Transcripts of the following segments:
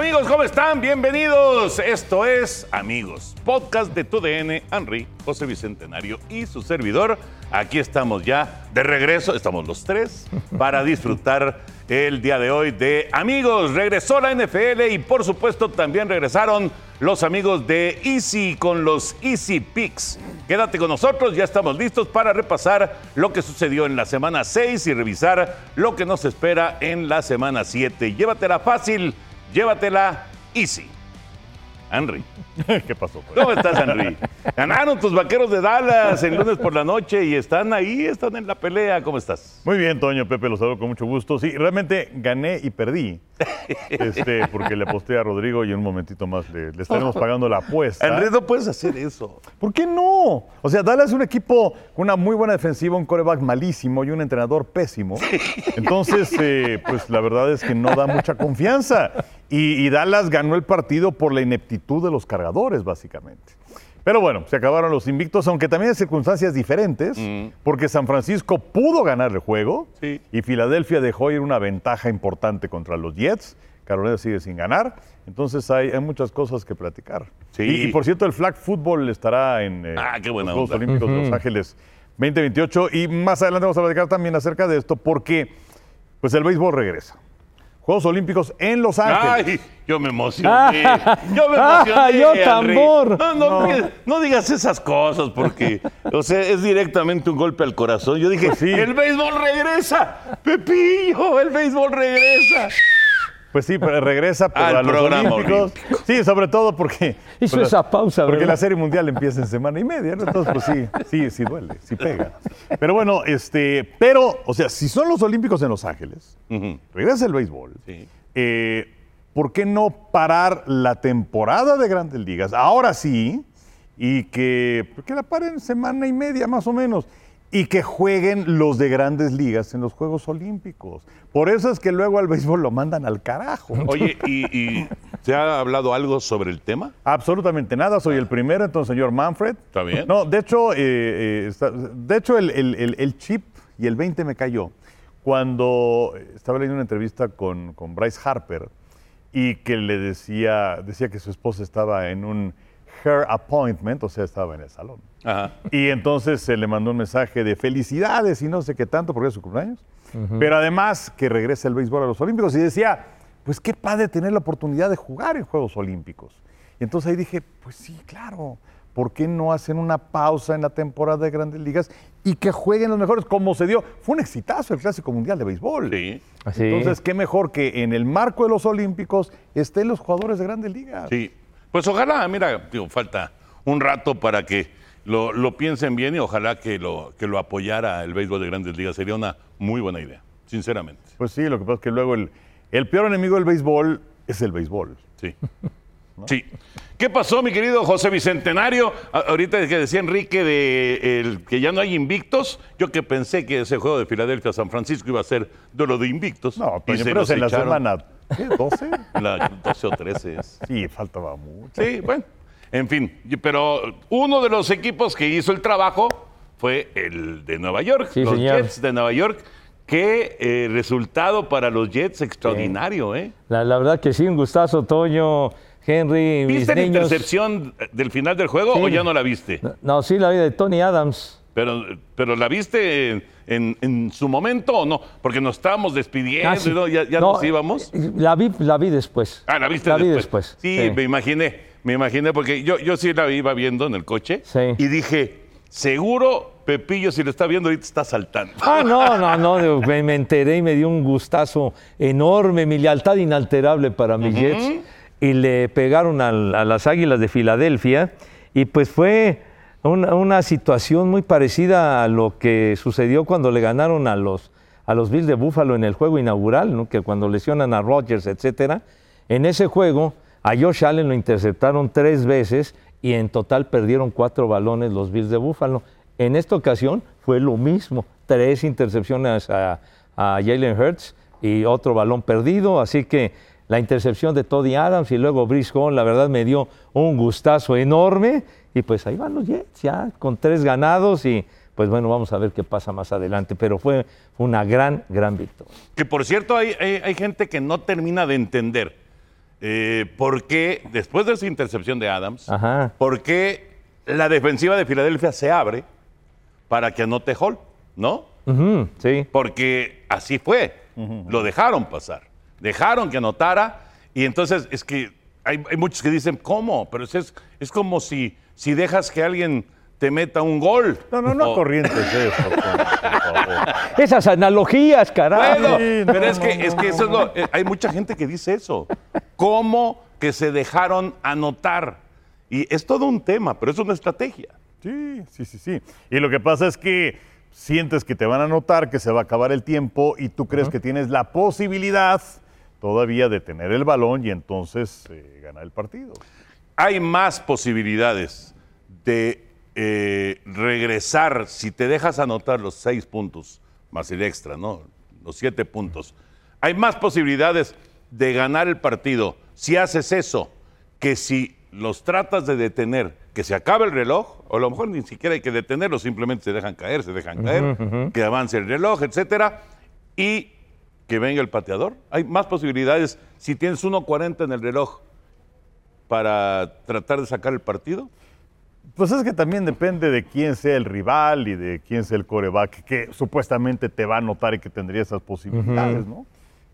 Amigos, ¿cómo están? Bienvenidos. Esto es Amigos, podcast de TUDN, Henry, José Bicentenario y su servidor. Aquí estamos ya de regreso, estamos los tres, para disfrutar el día de hoy de Amigos. Regresó la NFL y por supuesto también regresaron los amigos de Easy con los Easy Picks. Quédate con nosotros, ya estamos listos para repasar lo que sucedió en la semana 6 y revisar lo que nos espera en la semana 7. Llévatela fácil, llévatela easy. Henry. ¿Qué pasó? pues? ¿Cómo estás, Henry? Ganaron tus vaqueros de Dallas el lunes por la noche y están ahí, están en la pelea. ¿Cómo estás? Muy bien, Toño, Pepe, los saludo con mucho gusto. Sí, realmente gané y perdí. Este, porque le aposté a Rodrigo y en un momentito más le, le estaremos pagando la apuesta. Henry, no puedes hacer eso. ¿Por qué no? O sea, Dallas es un equipo con una muy buena defensiva, un coreback malísimo y un entrenador pésimo. Entonces, eh, pues la verdad es que no da mucha confianza. Y, y Dallas ganó el partido por la ineptitud de los cargadores, básicamente. Pero bueno, se acabaron los invictos, aunque también en circunstancias diferentes, porque San Francisco pudo ganar el juego Sí. y Filadelfia dejó ir una ventaja importante contra los Jets. Carolina sigue sin ganar, entonces hay, hay muchas cosas que platicar. Sí. Y, y, por cierto, el flag football estará en eh, Ah, qué buena los Juegos onda. Olímpicos de Los Ángeles 2028 y más adelante vamos a platicar también acerca de esto porque pues el béisbol regresa. Juegos Olímpicos en Los Ángeles. Ay, yo me emocioné. Yo me emocioné. Ah, yo tambor. No, no, digas- no digas esas cosas porque, o sea, es directamente un golpe al corazón. Yo dije, Pues sí. el béisbol regresa. Pepillo, el béisbol regresa. Pues sí, pero regresa pero Al a los programa Olímpicos. Sí, sobre todo porque. Hizo pues, esa pausa, Porque ¿verdad? la Serie Mundial empieza en semana y media, ¿no? Entonces, pues sí, sí, sí duele, sí pega. Pero bueno, este. Pero, o sea, si son los Olímpicos en Los Ángeles, regresa el béisbol. Sí. eh, ¿Por qué no parar la temporada de Grandes Ligas? Ahora sí, y que, que la paren semana y media más o menos. Y que jueguen los de grandes ligas en los Juegos Olímpicos. Por eso es que luego al béisbol lo mandan al carajo. Oye, ¿y, y se ha hablado algo sobre el tema? Absolutamente nada, soy el primero, entonces señor Manfred. ¿Está bien? No, de hecho, eh, eh, está- de hecho el, el- el- el chip y el 20 me cayó cuando estaba leyendo una entrevista con, con Bryce Harper y que le decía, decía que su esposa estaba en un hair appointment, o sea, estaba en el salón. Ajá. Y entonces se le mandó un mensaje de felicidades y no sé qué tanto porque es su cumpleaños. Pero además que regresa el béisbol a los Olímpicos y decía, pues qué padre tener la oportunidad de jugar en Juegos Olímpicos. Y entonces ahí dije, pues sí, claro, ¿por qué no hacen una pausa en la temporada de Grandes Ligas y que jueguen los mejores como se dio? Fue un exitazo el Clásico Mundial de Béisbol. Sí, Así. Entonces, qué mejor que en el marco de los Olímpicos estén los jugadores de Grandes Ligas. sí. Pues ojalá, mira, digo, falta un rato para que lo, lo piensen bien y ojalá que lo, que lo apoyara el béisbol de grandes ligas. Sería una muy buena idea, sinceramente. Pues sí, lo que pasa es que luego el, el peor enemigo del béisbol es el béisbol. Sí. Sí. ¿Qué pasó, mi querido José Bicentenario? Ahorita que decía Enrique de el, que ya no hay invictos, yo que pensé que ese juego de Filadelfia a San Francisco iba a ser duelo de invictos. No, y Toño, se pero es en la echaron. semana ¿qué, 12. La 12 o 13 es. Sí, faltaba mucho. Sí, bueno. En fin, pero uno de los equipos que hizo el trabajo fue el de Nueva York, Sí, los señor. Jets de Nueva York. Qué eh, resultado para los Jets extraordinario, ¿eh? La, la verdad que sí, un gustazo, Toño, Henry, mis ¿Viste la niños. intercepción del final del juego Sí. o ya no la viste? No, No, sí, la vida de Tony Adams. Pero, pero ¿la viste en, en- en su momento o no? Porque nos estábamos despidiendo, sí. ¿no? ya, ya No, nos íbamos. eh, La vi, la vi después. Ah, la viste la después. vi después. Sí, me imaginé, me imaginé, porque yo, yo sí la iba viendo en el coche Sí. y dije, seguro Pepillo, si lo está viendo ahorita, está saltando. Ah, no, no, no, me, me enteré y me dio un gustazo enorme, mi lealtad inalterable para mis Jets. Y le pegaron al- a, las Águilas de Filadelfia. Y pues fue una, situación muy parecida a lo que sucedió cuando le ganaron a los, a los Bills de Buffalo en el juego inaugural, que cuando lesionan a Rodgers, etcétera. En ese juego, a Josh Allen lo interceptaron tres veces y en total perdieron cuatro balones los Bills de Buffalo. En esta ocasión fue lo mismo, tres intercepciones a, a Jalen Hurts y otro balón perdido, así que la intercepción de Toddy Adams y luego Brice Hall, la verdad me dio un gustazo enorme y pues ahí van los Jets ya con tres ganados y pues bueno, vamos a ver qué pasa más adelante, pero fue una gran, gran victoria. Que por cierto, hay, hay- hay gente que no termina de entender. eh, por qué, después de esa intercepción de Adams, Ajá. por qué la defensiva de Filadelfia se abre para que anote Hall, ¿no? Sí. Porque así fue. Lo dejaron pasar. Dejaron que anotara. Y entonces es que hay, hay muchos que dicen, ¿cómo? Pero es, es como si, si dejas que alguien te meta un gol. No, no, no O- corrientes eso, por favor. Esas analogías, carajo. Bueno, Sí, no, pero es que, no, es que eso es lo. eh, hay mucha gente que dice eso. ¿Cómo que se dejaron anotar? Y es todo un tema, pero es una estrategia. Sí, sí, sí, sí. Y lo que pasa es que sientes que te van a notar, que se va a acabar el tiempo y tú crees que tienes la posibilidad todavía de tener el balón y entonces eh, ganar el partido. Hay más posibilidades de eh, regresar si te dejas anotar los seis puntos más el extra, ¿no? Los siete puntos. Hay más posibilidades de ganar el partido si haces eso que si los tratas de detener, que se acabe el reloj, o a lo mejor ni siquiera hay que detenerlos, simplemente se dejan caer, se dejan caer, que avance el reloj, etcétera, y que venga el pateador. Hay más posibilidades si tienes 1.40 en el reloj para tratar de sacar el partido. Pues es que también depende de quién sea el rival y de quién sea el coreback que supuestamente te va a notar y que tendría esas posibilidades, ¿no?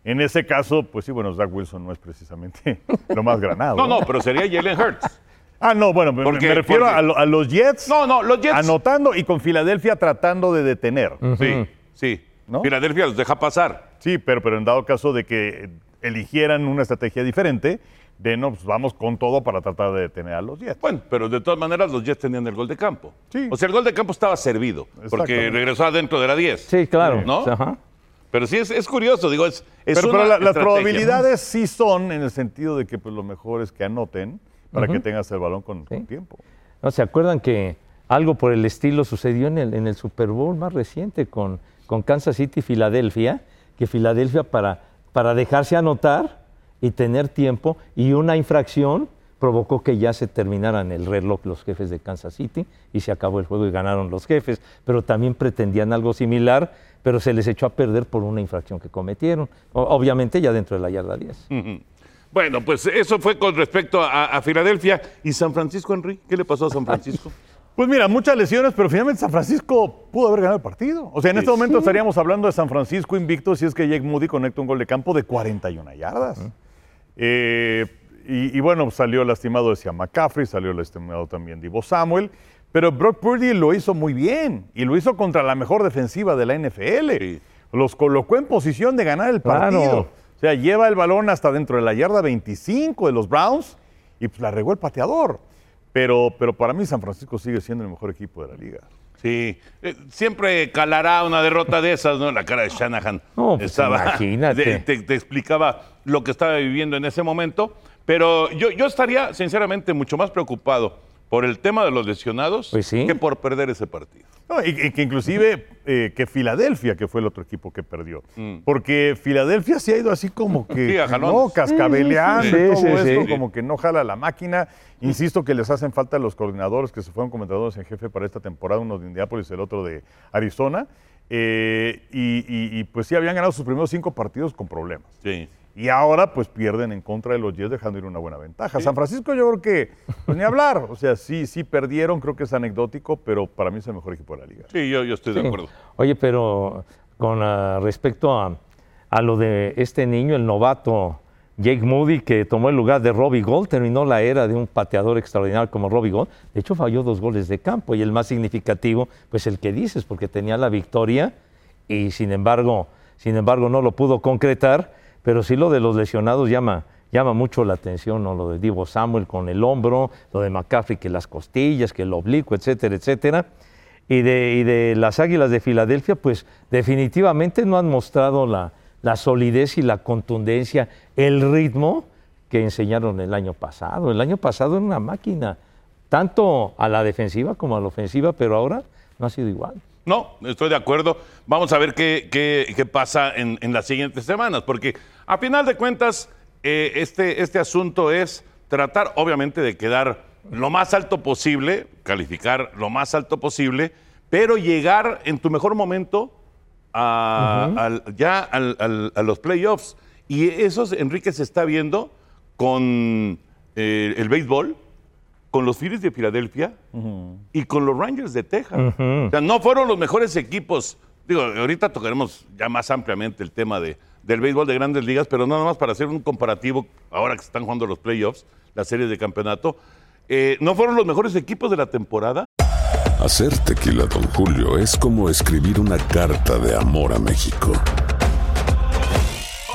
En ese caso, pues sí, bueno, Zach Wilson no es precisamente lo más granado. No, no, pero sería Jalen Hurts. Ah, no, bueno, me- Porque- me refiero porque- a, lo- a los Jets No, no, los Jets. anotando y con Filadelfia tratando de detener. Sí, sí. ¿No? Filadelfia los deja pasar. Sí, pero, pero en dado caso de que eligieran una estrategia diferente, de no, pues vamos con todo para tratar de detener a los Jets. Bueno, pero de todas maneras los Jets tenían el gol de campo. Sí. O sea, el gol de campo estaba servido, porque regresó adentro de la 10. Sí, claro. ¿No? Ajá. Pero sí es, es curioso, digo, es, es pero una pero la- las probabilidades sí son en el sentido de que pues, lo mejor es que anoten para que tengas el balón con, con tiempo. ¿No se acuerdan que algo por el estilo sucedió en el, en el Super Bowl más reciente con, con Kansas City y Filadelfia? Que Filadelfia para, para dejarse anotar y tener tiempo y una infracción provocó que ya se terminaran el reloj los jefes de Kansas City y se acabó el juego y ganaron los jefes, pero también pretendían algo similar, pero se les echó a perder por una infracción que cometieron, O- obviamente ya dentro de la yarda 10. Ujú. Bueno, pues eso fue con respecto a, a Filadelfia. ¿Y San Francisco, Henry? ¿Qué le pasó a San Francisco? Pues mira, muchas lesiones, pero finalmente San Francisco pudo haber ganado el partido. O sea, en Sí. este momento estaríamos hablando de San Francisco invicto si es que Jake Moody conecta un gol de campo de 41 yardas. Eh, y, y bueno, salió lastimado decía McCaffrey, salió lastimado también Divo Samuel, pero Brock Purdy lo hizo muy bien y lo hizo contra la mejor defensiva de la NFL. Sí. Los colocó en posición de ganar el Claro. partido. O sea, lleva el balón hasta dentro de la yarda 25 de los Browns y pues la regó el pateador. Pero, pero para mí San Francisco sigue siendo el mejor equipo de la liga. Sí, eh, siempre calará una derrota de esas, ¿no? La cara de Shanahan No, pues imagínate. de- te, te explicaba lo que estaba viviendo en ese momento, pero yo, yo estaría sinceramente mucho más preocupado por el tema de los lesionados Pues sí. que por perder ese partido. No, y, y que inclusive eh, que Filadelfia, que fue el otro equipo que perdió. Porque Filadelfia se ha ido así como que Sí, no, cascabeleando Sí, y todo sí, sí. esto, como que no jala la máquina. Insisto que les hacen falta los coordinadores que se fueron comentadores en jefe para esta temporada, uno de Indianápolis y el otro de Arizona. Eh, y, y- y, pues sí habían ganado sus primeros cinco partidos con problemas. Sí. Y ahora pues pierden en contra de los Jets dejando ir una buena ventaja. San Francisco yo creo que, pues ni hablar, o sea, sí, sí perdieron, creo que es anecdótico, pero para mí es el mejor equipo de la liga. Sí, yo, yo estoy de acuerdo. Oye, pero con ah, respecto a, a lo de este niño, el novato Jake Moody, que tomó el lugar de Robbie Gold, terminó la era de un pateador extraordinario como Robbie Gold. De hecho, falló dos goles de campo y el más significativo, pues el que dices, porque tenía la victoria y sin embargo, sin embargo no lo pudo concretar. Pero sí lo de los lesionados llama, llama mucho la atención, ¿no? Lo de Divo Samuel con el hombro, lo de McCaffrey que las costillas, que el oblicuo, etcétera, etcétera. Y de, y de las Águilas de Filadelfia, pues definitivamente no han mostrado la, la solidez y la contundencia, el ritmo que enseñaron el año pasado. El año pasado era una máquina, tanto a la defensiva como a la ofensiva, pero ahora no ha sido igual. No, estoy de acuerdo. Vamos a ver qué, qué- qué pasa en, en las siguientes semanas, porque a final de cuentas, eh, este, este asunto es tratar, obviamente, de quedar lo más alto posible, calificar lo más alto posible, pero llegar en tu mejor momento a, al- ya al- al- a los playoffs. Y eso, Enrique, se está viendo con eh, el béisbol, con los Phillies de Filadelfia y con los Rangers de Texas. O sea, no fueron los mejores equipos. Digo, ahorita tocaremos ya más ampliamente el tema de, del béisbol de grandes ligas, pero nada más para hacer un comparativo, ahora que se están jugando los playoffs, las series de campeonato, eh, no fueron los mejores equipos de la temporada. Hacer tequila, Don Julio, es como escribir una carta de amor a México.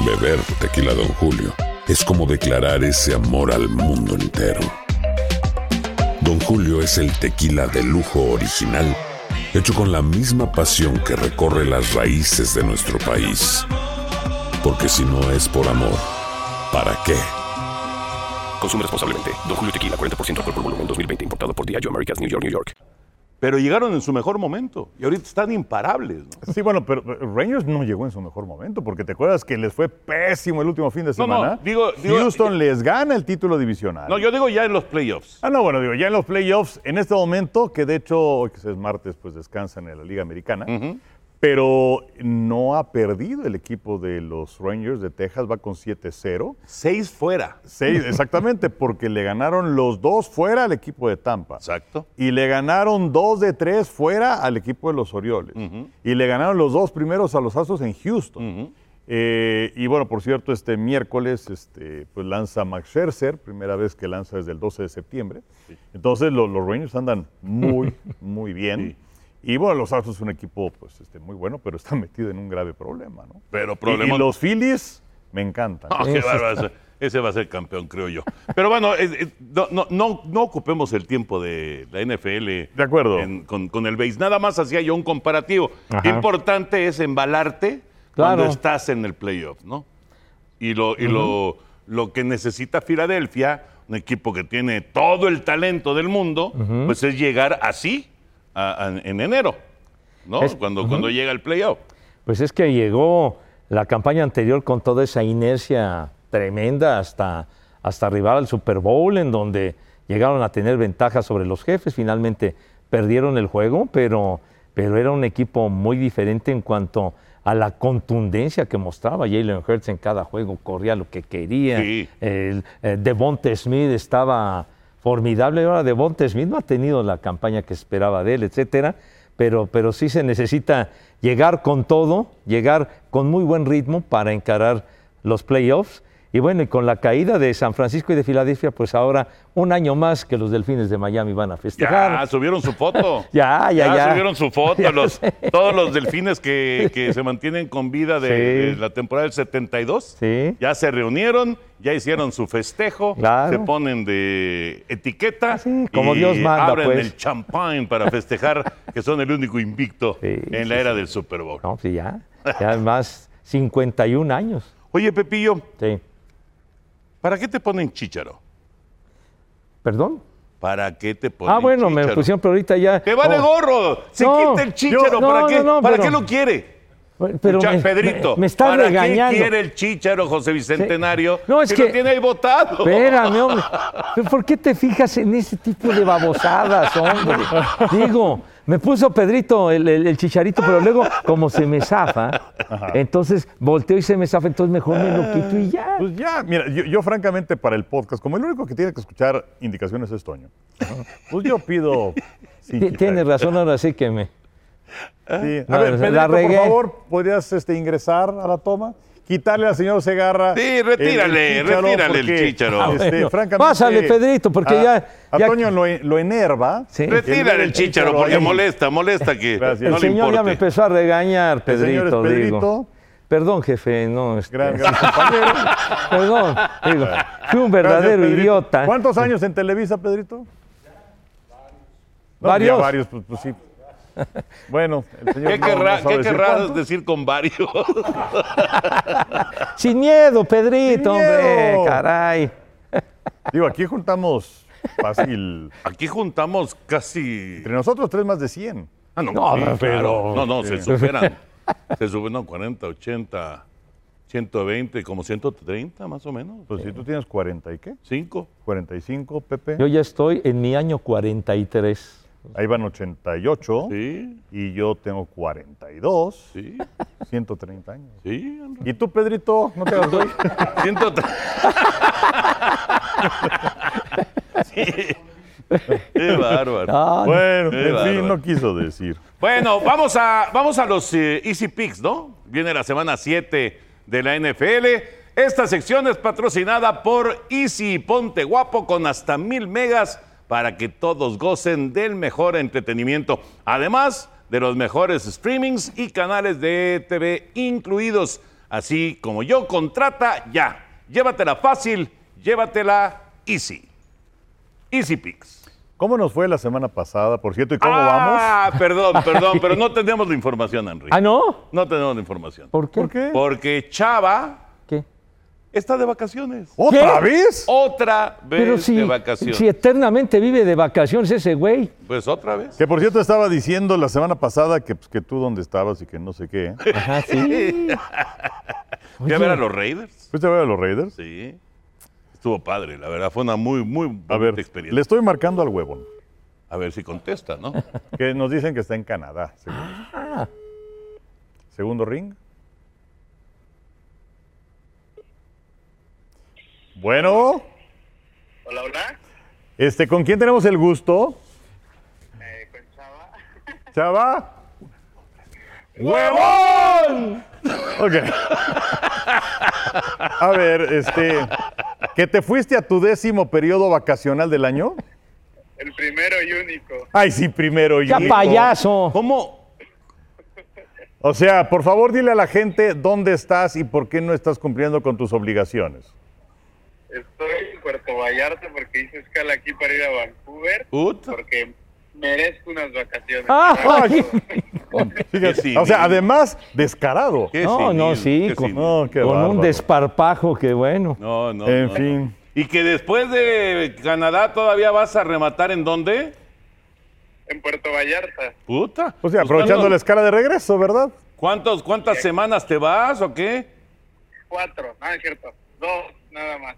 Beber tequila, Don Julio, es como declarar ese amor al mundo entero. Don Julio es el tequila de lujo original, hecho con la misma pasión que recorre las raíces de nuestro país. Porque si no es por amor, ¿para qué? Consume responsablemente. Don Julio Tequila, 40% alcohol por volumen, 2020. Importado por Diageo Americas, New York, New York. Pero llegaron en su mejor momento y ahorita están imparables. ¿no? Sí, bueno, pero Rangers no llegó en su mejor momento, porque te acuerdas que les fue pésimo el último fin de No, no, semana. digo- digo- Houston les gana el título divisional. No, yo digo ya en los playoffs. Ah, no, bueno, digo, ya en los playoffs, en este momento, que de hecho, hoy que es martes, pues descansan en la Liga Americana, pero no ha perdido el equipo de los Rangers de Texas, va con 7-0. Seis fuera. Seis, exactamente, porque le ganaron los dos fuera al equipo de Tampa. Exacto. Y le ganaron dos de tres fuera al equipo de los Orioles. Y le ganaron los dos primeros a los Astros en Houston. Eh, y bueno, por cierto, este miércoles este, pues lanza Max Scherzer, primera vez que lanza desde el 12 de septiembre. Entonces lo- los Rangers andan muy, muy bien. Y bueno, los Astros es un equipo pues, este, muy bueno, pero está metido en un grave problema. ¿no? Pero Y- problema. y los Phillies me encantan. Ah, qué bárbaro, ese- Ese va a ser campeón, creo yo. Pero bueno, es- es- no, no, no, no ocupemos el tiempo de la NFL. De acuerdo. en- con, con el base. Nada más hacía yo un comparativo. Ajá. Importante es embalarte Claro. cuando estás en el playoff, ¿no? Y, lo, y lo, lo que necesita Filadelfia, un equipo que tiene todo el talento del mundo, pues es llegar así a- a- en enero, ¿no? Es- cuando, cuando llega el playoff. Pues es que llegó la campaña anterior con toda esa inercia tremenda hasta, hasta arribar al Super Bowl, en donde llegaron a tener ventaja sobre los jefes. Finalmente perdieron el juego, pero, pero era un equipo muy diferente en cuanto a la contundencia que mostraba Jalen Hurts en cada juego, corría lo que quería. Sí. El, eh, Devonta Smith estaba formidable. Ahora Devonta Smith no ha tenido la campaña que esperaba de él, etcétera. Pero, pero sí se necesita llegar con todo, llegar con muy buen ritmo para encarar los playoffs. Y bueno, y con la caída de San Francisco y de Filadelfia, pues ahora un año más que los Delfines de Miami van a festejar. Ya, subieron su foto. Ya, ya, ya. subieron su foto. Ya los- todos los delfines que, que se mantienen con vida de, Sí. de la temporada del 72. Sí. Ya se reunieron, ya hicieron su festejo. Claro. Se ponen de etiqueta. Sí, como y Dios manda, abren pues. el champán para festejar que son el único invicto Sí, en la era del Super Bowl. No, sí, ya. Ya más 51 años. Oye, Pepillo, Sí. ¿Para qué te ponen chícharo? ¿Perdón? ¿Para qué te ponen Ah, bueno, me pusieron, pero ahorita ya. ¡Te vale Oh. gorro! Se No, quita el chícharo. yo- ¿Para no, qué? no, no, ¿Para pero- qué lo quiere? Pero me, Pedrito, me, me estás ¿para regañando. qué quiere el chícharo José Bicentenario? Sí. No, es si que- lo tiene ahí votado. Espérame, hombre. ¿Pero ¿Por qué te fijas en ese tipo de babosadas, hombre? Digo, me puso Pedrito el, el- el chicharito, pero luego, como se me zafa, entonces volteo y se me zafa, entonces mejor me lo quito y ya. Pues ya, mira, yo, yo francamente para el podcast, como el único que tiene que escuchar indicaciones es Toño, pues yo pido... Tienes razón, ahora sí que me. Sí. A No, ver, la Pedrito, por regué. favor, ¿podrías este, ingresar a la toma? Quitarle al señor Segarra. Sí, retírale, chícharo, retírale el chícharo. este, Ah, bueno. francamente, Pásale, Pedrito, porque a- ya- A ya- Toño lo, lo enerva. Sí. Retírale el chícharo porque ahí. molesta, molesta que Gracias. no el le señor ya me empezó a regañar, El señor es Pedrito, Pedrito. digo. Perdón, jefe, no. este, Gran, gran compañero. Perdón, digo. Fui un verdadero idiota. ¿Cuántos años en Televisa, Pedrito? No, ¿Varios? ya varios, pues, pues sí. Bueno, el señor ¿Qué no- querrá, no qué decir querrás cuántos. decir con varios? Sin miedo, Pedrito, Sin hombre, miedo. caray. Digo, aquí juntamos fácil. Aquí juntamos casi. Entre nosotros tres más de 100. Ah, no, No, sí, pero- claro. No, no, se superan. Se suben, no, 40, 80, 120, como 130 más o menos. Pues si tú tienes 40 y qué? 5. 45, Pepe. Yo ya estoy en mi año 43. Ahí van 88. Sí, Y yo tengo 42. sí, 130 años. sí. ¿Y tú, Pedrito? ¿No te hagas güey? 130. Qué bárbaro. Bueno, Qué en fin, no quiso decir. Bueno, vamos a, vamos a los eh, Easy Picks, ¿no? Viene la semana 7 de la NFL. Esta sección es patrocinada por Easy Ponte Guapo con hasta mil megas para que todos gocen del mejor entretenimiento. Además de los mejores streamings y canales de TV incluidos. Así como yo, contrata ya. Llévatela fácil, llévatela easy. Easy Picks. ¿Cómo nos fue la semana pasada, por cierto? ¿Y cómo vamos? Ah, perdón, perdón, pero no tenemos la información, Henry. ¿Ah, no? No tenemos la información. ¿Por qué? ¿Por qué? Porque Chava. Está de vacaciones. ¿Otra ¿Qué? vez? Otra vez Pero si, de vacaciones. si eternamente vive de vacaciones ese güey. Pues otra vez. Que por cierto estaba diciendo la semana pasada que, pues, que tú dónde estabas y que no sé qué. Ajá, sí. Fui a ver a los Raiders. ¿Fuiste a ver a los Raiders? Sí. Estuvo padre, la verdad. Fue una muy, muy bonita A ver, experiencia. le estoy marcando al huevón, A ver si contesta, ¿no? que nos dicen que está en Canadá. Ah. Segundo ring. Bueno, Hola, hola. este, ¿con quién tenemos el gusto? Eh, con Chava. Chava. ¡Huevón! Ok. A ver, este, ¿que te fuiste a tu décimo periodo vacacional del año? El primero y único. Ay, sí, primero. ¡Ya y- payaso! ¿Cómo? O sea, por favor, dile a la gente dónde estás y por qué no estás cumpliendo con tus obligaciones. Estoy en Puerto Vallarta porque hice escala aquí para ir a Vancouver. Porque merezco unas vacaciones. Qué o sea, además, descarado. Qué No, no, sí, qué con, civil. No, qué con un desparpajo que bueno. No, no. En no. fin. Y que después de Canadá todavía vas a rematar en dónde? En Puerto Vallarta. Puta. O sea, Pues, aprovechando ¿cuántos- la escala de regreso, ¿verdad? ¿Cuántos, ¿Cuántas semanas te vas o qué? Cuatro. No, es cierto. Dos, nada más.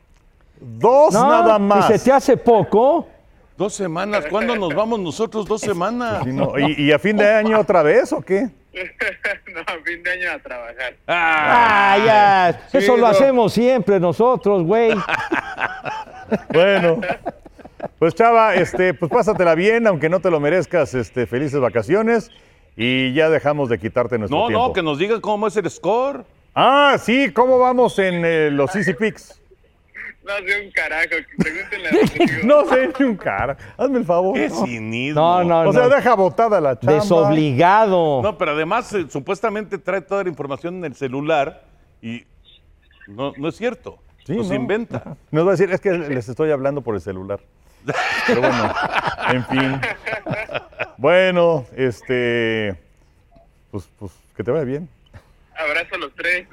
Dos No, nada más. ¿Y se te hace poco? Dos semanas. ¿Cuándo nos vamos nosotros? Dos semanas. Sí, no, ¿Y, y a fin de año otra vez o qué? no, a fin de año a trabajar. Ah, ¡Ah, ya! Sí, Eso lo no. hacemos siempre nosotros, güey. Bueno. Pues Chava, este, pues pásatela bien, aunque no te lo merezcas, este, felices vacaciones. Y ya dejamos de quitarte nuestro No, tiempo. no, que nos digan cómo es el score. Ah, sí, ¿cómo vamos en eh, los Easy Picks? No sé un carajo. Pregúntenle a Rodrigo. No sé ni un cara. Hazme el favor. Qué cinismo. No, no, O sea, no. deja botada la chamba. Desobligado. No, pero además eh, supuestamente trae toda la información en el celular y no, no es cierto. Sí, Nos no. inventa. Nos va a decir, es que les estoy hablando por el celular. Pero bueno, en fin. Bueno, este. Pues, pues que te vaya bien. Abrazo a los tres.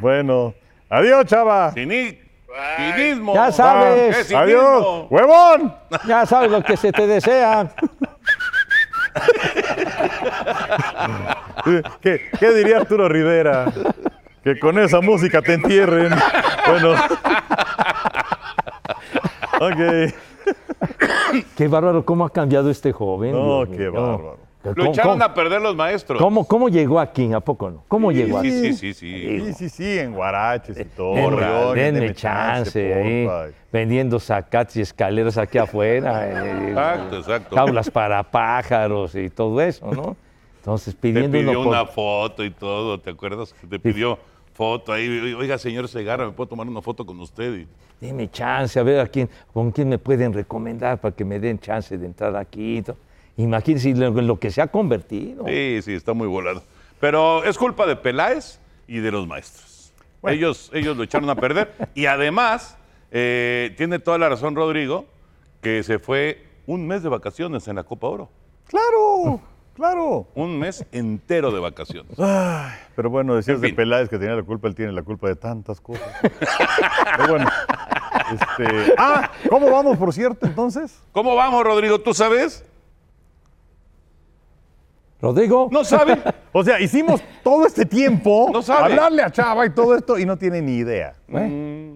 Bueno. Adiós, chava. Cini- Bye. Cinismo. Ya sabes. ¿Qué cinismo? Adiós. ¡Huevón! Ya sabes lo que se te desea. ¿Qué, qué diría Arturo Rivera? Que con esa música te entierren. Bueno. Ok. Qué bárbaro cómo ha cambiado este joven. No, Dios qué mío. bárbaro. Lo ¿Cómo, echaron cómo- a perder los maestros. cómo- cómo llegó aquí? ¿A poco no? ¿Cómo llegó aquí? Sí, sí, sí, sí. Sí, sí, sí, en guaraches y todo. Denme, León, denme chance ahí, porfa. vendiendo zacates y escaleras aquí afuera. eh, Exacto, exacto. Jaulas para pájaros y todo eso, ¿no? Entonces, Te pidiendo pidió uno por- una foto y todo, ¿te acuerdas? Que te pidió foto ahí. Oiga, señor Segarra, ¿me puedo tomar una foto con usted? Y- Deme chance, a ver a quién, con quién me pueden recomendar para que me den chance de entrar aquí. y todo. Imagínense lo, en lo que se ha convertido. Sí, sí, está muy volado. Pero es culpa de Peláez y de los maestros. Ellos, ellos lo echaron a perder. Y además, eh, tiene toda la razón Rodrigo, que se fue un mes de vacaciones en la Copa Oro. Claro, claro. Un mes entero de vacaciones. Ay, pero bueno, decías En de. Peláez que tenía la culpa, él tiene la culpa de tantas cosas. pero bueno. Este, ah, ¿cómo vamos, por cierto, entonces? ¿Cómo vamos, Rodrigo? ¿Tú sabes? Rodrigo, No sabe. O sea, hicimos todo este tiempo No sabe. hablarle a Chava y todo esto y no tiene ni idea. ¿eh?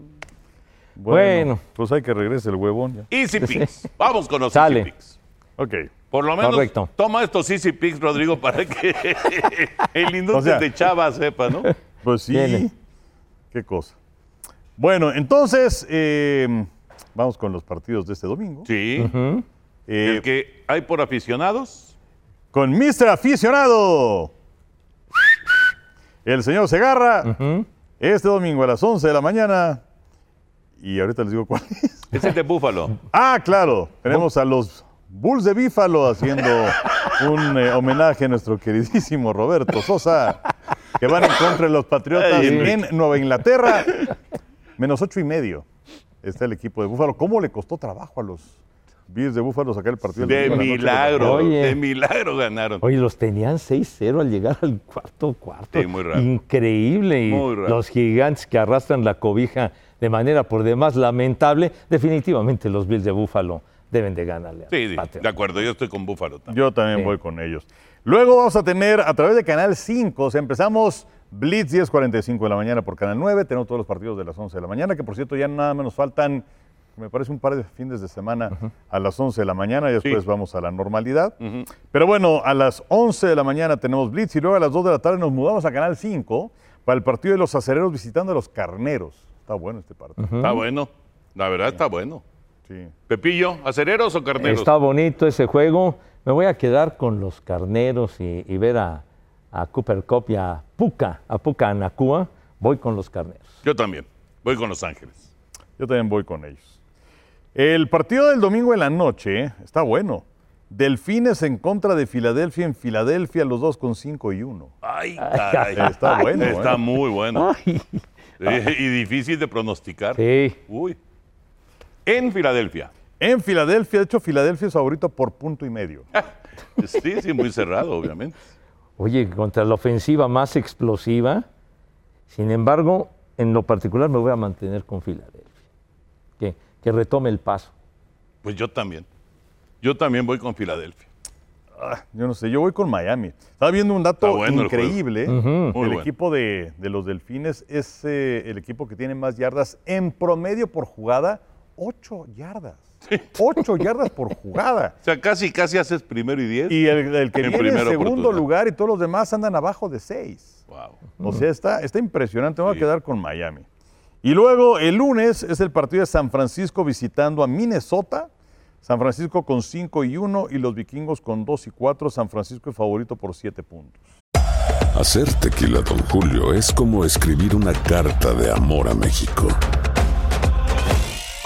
Bueno. Pues hay que regrese el huevón ya. Easy Picks. Vamos con los Sale. Easy Picks. Ok. Por lo menos Correcto. toma estos Easy Picks, Rodrigo, para que el O sea- de Chava sepa, ¿no? Pues sí. Qué cosa. Bueno, entonces, eh, vamos con los partidos de este domingo. Sí. Eh, El que hay por aficionados. Con Mr. Aficionado. El señor Segarra. Este domingo a las 11 de la mañana. Y ahorita les digo cuál es. Es el de Búfalo. Ah, claro. Tenemos a los Bulls de Bífalo haciendo un eh, homenaje a nuestro queridísimo Roberto Sosa, que van en contra de los Patriotas Ay, en Nueva Inglaterra. Menos ocho y medio está el equipo de Búfalo. ¿Cómo le costó trabajo a los Bills de Búfalo sacar el partido? De milagro. Oye. De milagro ganaron. Oye, los tenían 6-0 al llegar al cuarto cuarto. Sí, muy raro. Increíble. Y Muy raro. los gigantes que arrastran la cobija de manera por demás lamentable. Definitivamente los Bills de Búfalo deben de ganarle. a Sí, sí, Patriots. de acuerdo. Yo estoy con Búfalo también. Yo también Sí. voy con ellos. Luego vamos a tener a través de Canal 5, o sea, empezamos Blitz 10.45 de la mañana por Canal 9, tenemos todos los partidos de las 11 de la mañana, que por cierto ya nada más nos faltan, me parece un par de fines de semana a las 11 de la mañana y después Sí. vamos a la normalidad. Pero bueno, a las 11 de la mañana tenemos Blitz y luego a las 2 de la tarde nos mudamos a Canal 5 para el partido de los acereros visitando a los carneros. Está bueno este partido. Está bueno. La verdad está bueno. Sí. Pepillo, ¿acereros o carneros? Está bonito ese juego. Me voy a quedar con los carneros y, y ver a, a Cooper Cup y a Puka, a Puka Anacua. Voy con los carneros. Yo también. Voy con Los Ángeles. Yo también voy con ellos. El partido del domingo en la noche está bueno. Delfines en contra de Filadelfia en Filadelfia, los dos con 5 y 1. Ay, caray. Está bueno. Está ¿eh? muy bueno. Ay, Y difícil de pronosticar. sí. Uy. En Filadelfia. En Filadelfia, de hecho, Filadelfia es favorito por punto y medio. Sí, sí, muy cerrado, obviamente. Oye, contra la ofensiva más explosiva. Sin embargo, en lo particular me voy a mantener con Filadelfia. Que, que retome el paso. Pues yo también. Yo también voy con Filadelfia. Ah, yo no sé, yo voy con Miami. Estaba viendo un dato el increíble. Muy El bueno. equipo de, de los Delfines es eh, el equipo que tiene más yardas en promedio por jugada, 8 yardas. 8 yardas por jugada. O sea, casi, casi haces primero y diez. Y el, el que En viene en segundo lugar y todos los demás andan abajo de 6. Wow. O sea, está, está impresionante. Me voy Sí. a quedar con Miami. Y luego el lunes es el partido de San Francisco visitando a Minnesota. San Francisco con 5 y 1 y los vikingos con 2 y 4. San Francisco es favorito por 7 puntos. Hacer tequila, Don Julio, es como escribir una carta de amor a México.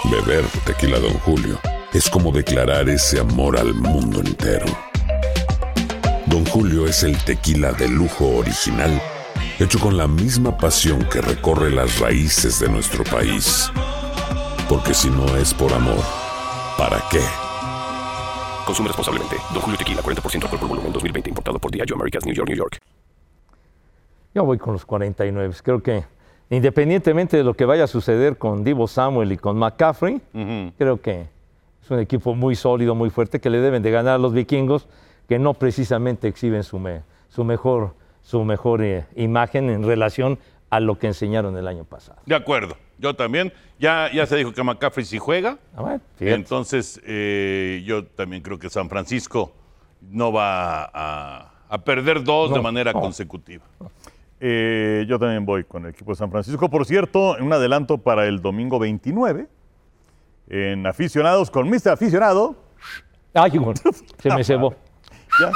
Beber tequila, Don Julio, es como declarar ese amor al mundo entero. Don Julio es el tequila de lujo original, hecho con la misma pasión que recorre las raíces de nuestro país. Porque si no es por amor, ¿para qué? Consume responsablemente. Don Julio Tequila, 40% alcohol por volumen, 2020. Importado por Diageo Americas, New York, New York. Yo voy con los 49. Creo que independientemente de lo que vaya a suceder con Divo Samuel y con McCaffrey, creo que es un equipo muy sólido, muy fuerte, que le deben de ganar a los vikingos, que no precisamente exhiben su, me- su mejor, su mejor eh, imagen en relación a lo que enseñaron el año pasado. De acuerdo. Yo también. Ya, ya se dijo que McCaffrey sí juega. Ah, bueno. Entonces, eh, yo también creo que San Francisco no va a, a perder dos de manera no. consecutiva. Eh, yo también voy con el equipo de San Francisco. Por cierto, un adelanto para el domingo 29. En aficionados con Mr. Aficionado. Ay, bueno, se me cebó. Ya,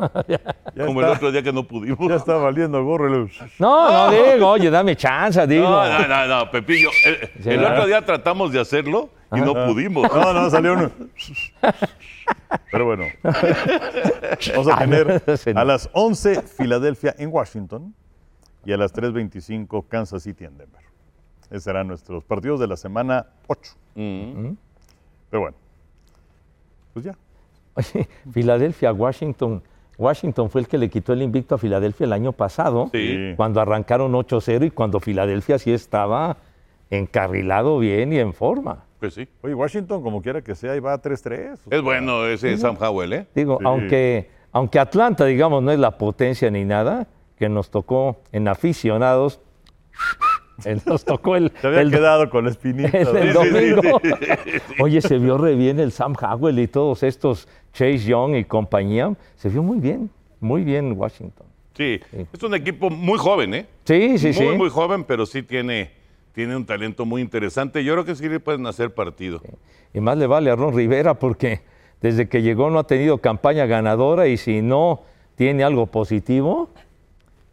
ya Como el otro día que no pudimos. ya está valiendo gorro. No, no digo, oye, dame chance, digo. No, no, no, no, Pepillo. El, Sí, el ¿verdad? otro día tratamos de hacerlo y no pudimos. No, no, salió uno. Pero bueno. Vamos a tener a las 11 Filadelfia en Washington y a las 3.25 Kansas City en Denver. Esos serán nuestros partidos de la semana 8. Mm. Pero bueno. Pues ya. Oye, Filadelfia, Washington. Washington fue el que le quitó el invicto a Filadelfia el año pasado, Sí. cuando arrancaron 8-0 y cuando Filadelfia sí estaba encarrilado bien y en forma. Pues sí. Oye, Washington, como quiera que sea, ahí va 3-3. o Es sea, bueno ese Sam Howell, ¿eh? Digo, Sí. aunque, aunque Atlanta, digamos, no es la potencia ni nada, que nos tocó en aficionados, nos tocó el, Te había el- quedado con la espinita. el, domingo. Oye, se vio re bien el Sam Howell y todos estos Chase Young y compañía. Se vio muy bien, muy bien Washington. Sí. Es un equipo muy joven, ¿eh? Sí, sí, muy, sí. muy joven, pero sí tiene, tiene un talento muy interesante. Yo creo que sí le pueden hacer partido. Y más le vale a Ron Rivera porque desde que llegó no ha tenido campaña ganadora y si no tiene algo positivo,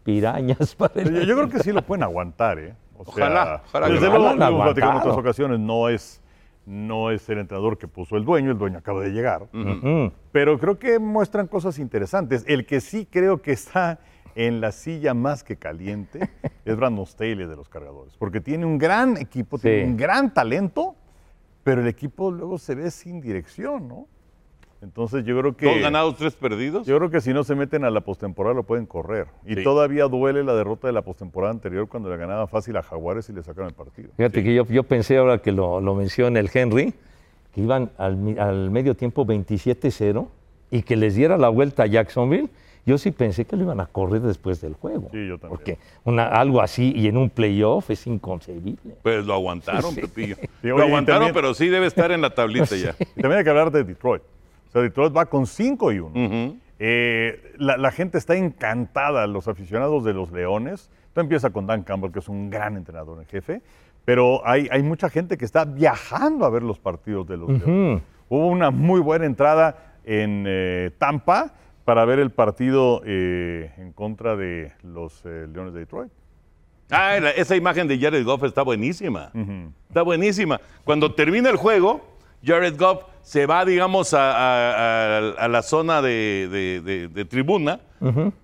pirañas para Yo, el... yo creo que sí lo pueden aguantar, ¿eh? O Ojalá, ojalá que Desde lo luego, lo hemos platicado en otras ocasiones, no es, no es el entrenador que puso el dueño, el dueño acaba de llegar. Pero creo que muestran cosas interesantes. El que sí creo que está en la silla más que caliente es Brandon Staley de los cargadores, porque tiene un gran equipo, tiene un gran talento, pero el equipo luego se ve sin dirección, ¿no? Entonces yo creo que... Dos ganados, tres perdidos. Yo creo que si no se meten a la postemporada lo pueden correr. Y Sí. todavía duele la derrota de la postemporada anterior cuando le ganaba fácil a Jaguares y le sacaron el partido. Fíjate que yo, yo pensé ahora que lo, lo menciona el Henry, que iban al, al medio tiempo 27-0 y que les diera la vuelta a Jacksonville. Yo sí pensé que lo iban a correr después del juego. Sí, yo también. Porque una- algo así y en un playoff es inconcebible. Pues lo aguantaron, Sí. Pepillo. Sí, lo oye, aguantaron, también- pero sí debe estar en la tablita ya. Y también hay que hablar de Detroit. O sea, Detroit va con 5 y 1. Ujú. Eh, la, la gente está encantada, los aficionados de los Leones. Todo empieza con Dan Campbell, que es un gran entrenador en jefe, pero hay, hay mucha gente que está viajando a ver los partidos de los Leones. Hubo una muy buena entrada en eh, Tampa para ver el partido eh, en contra de los Leones de Detroit. Ah, esa imagen de Jared Goff está buenísima. Está buenísima. Cuando termina el juego, Jared Goff se va, digamos, a, a- a- a la zona de, de- de- de tribuna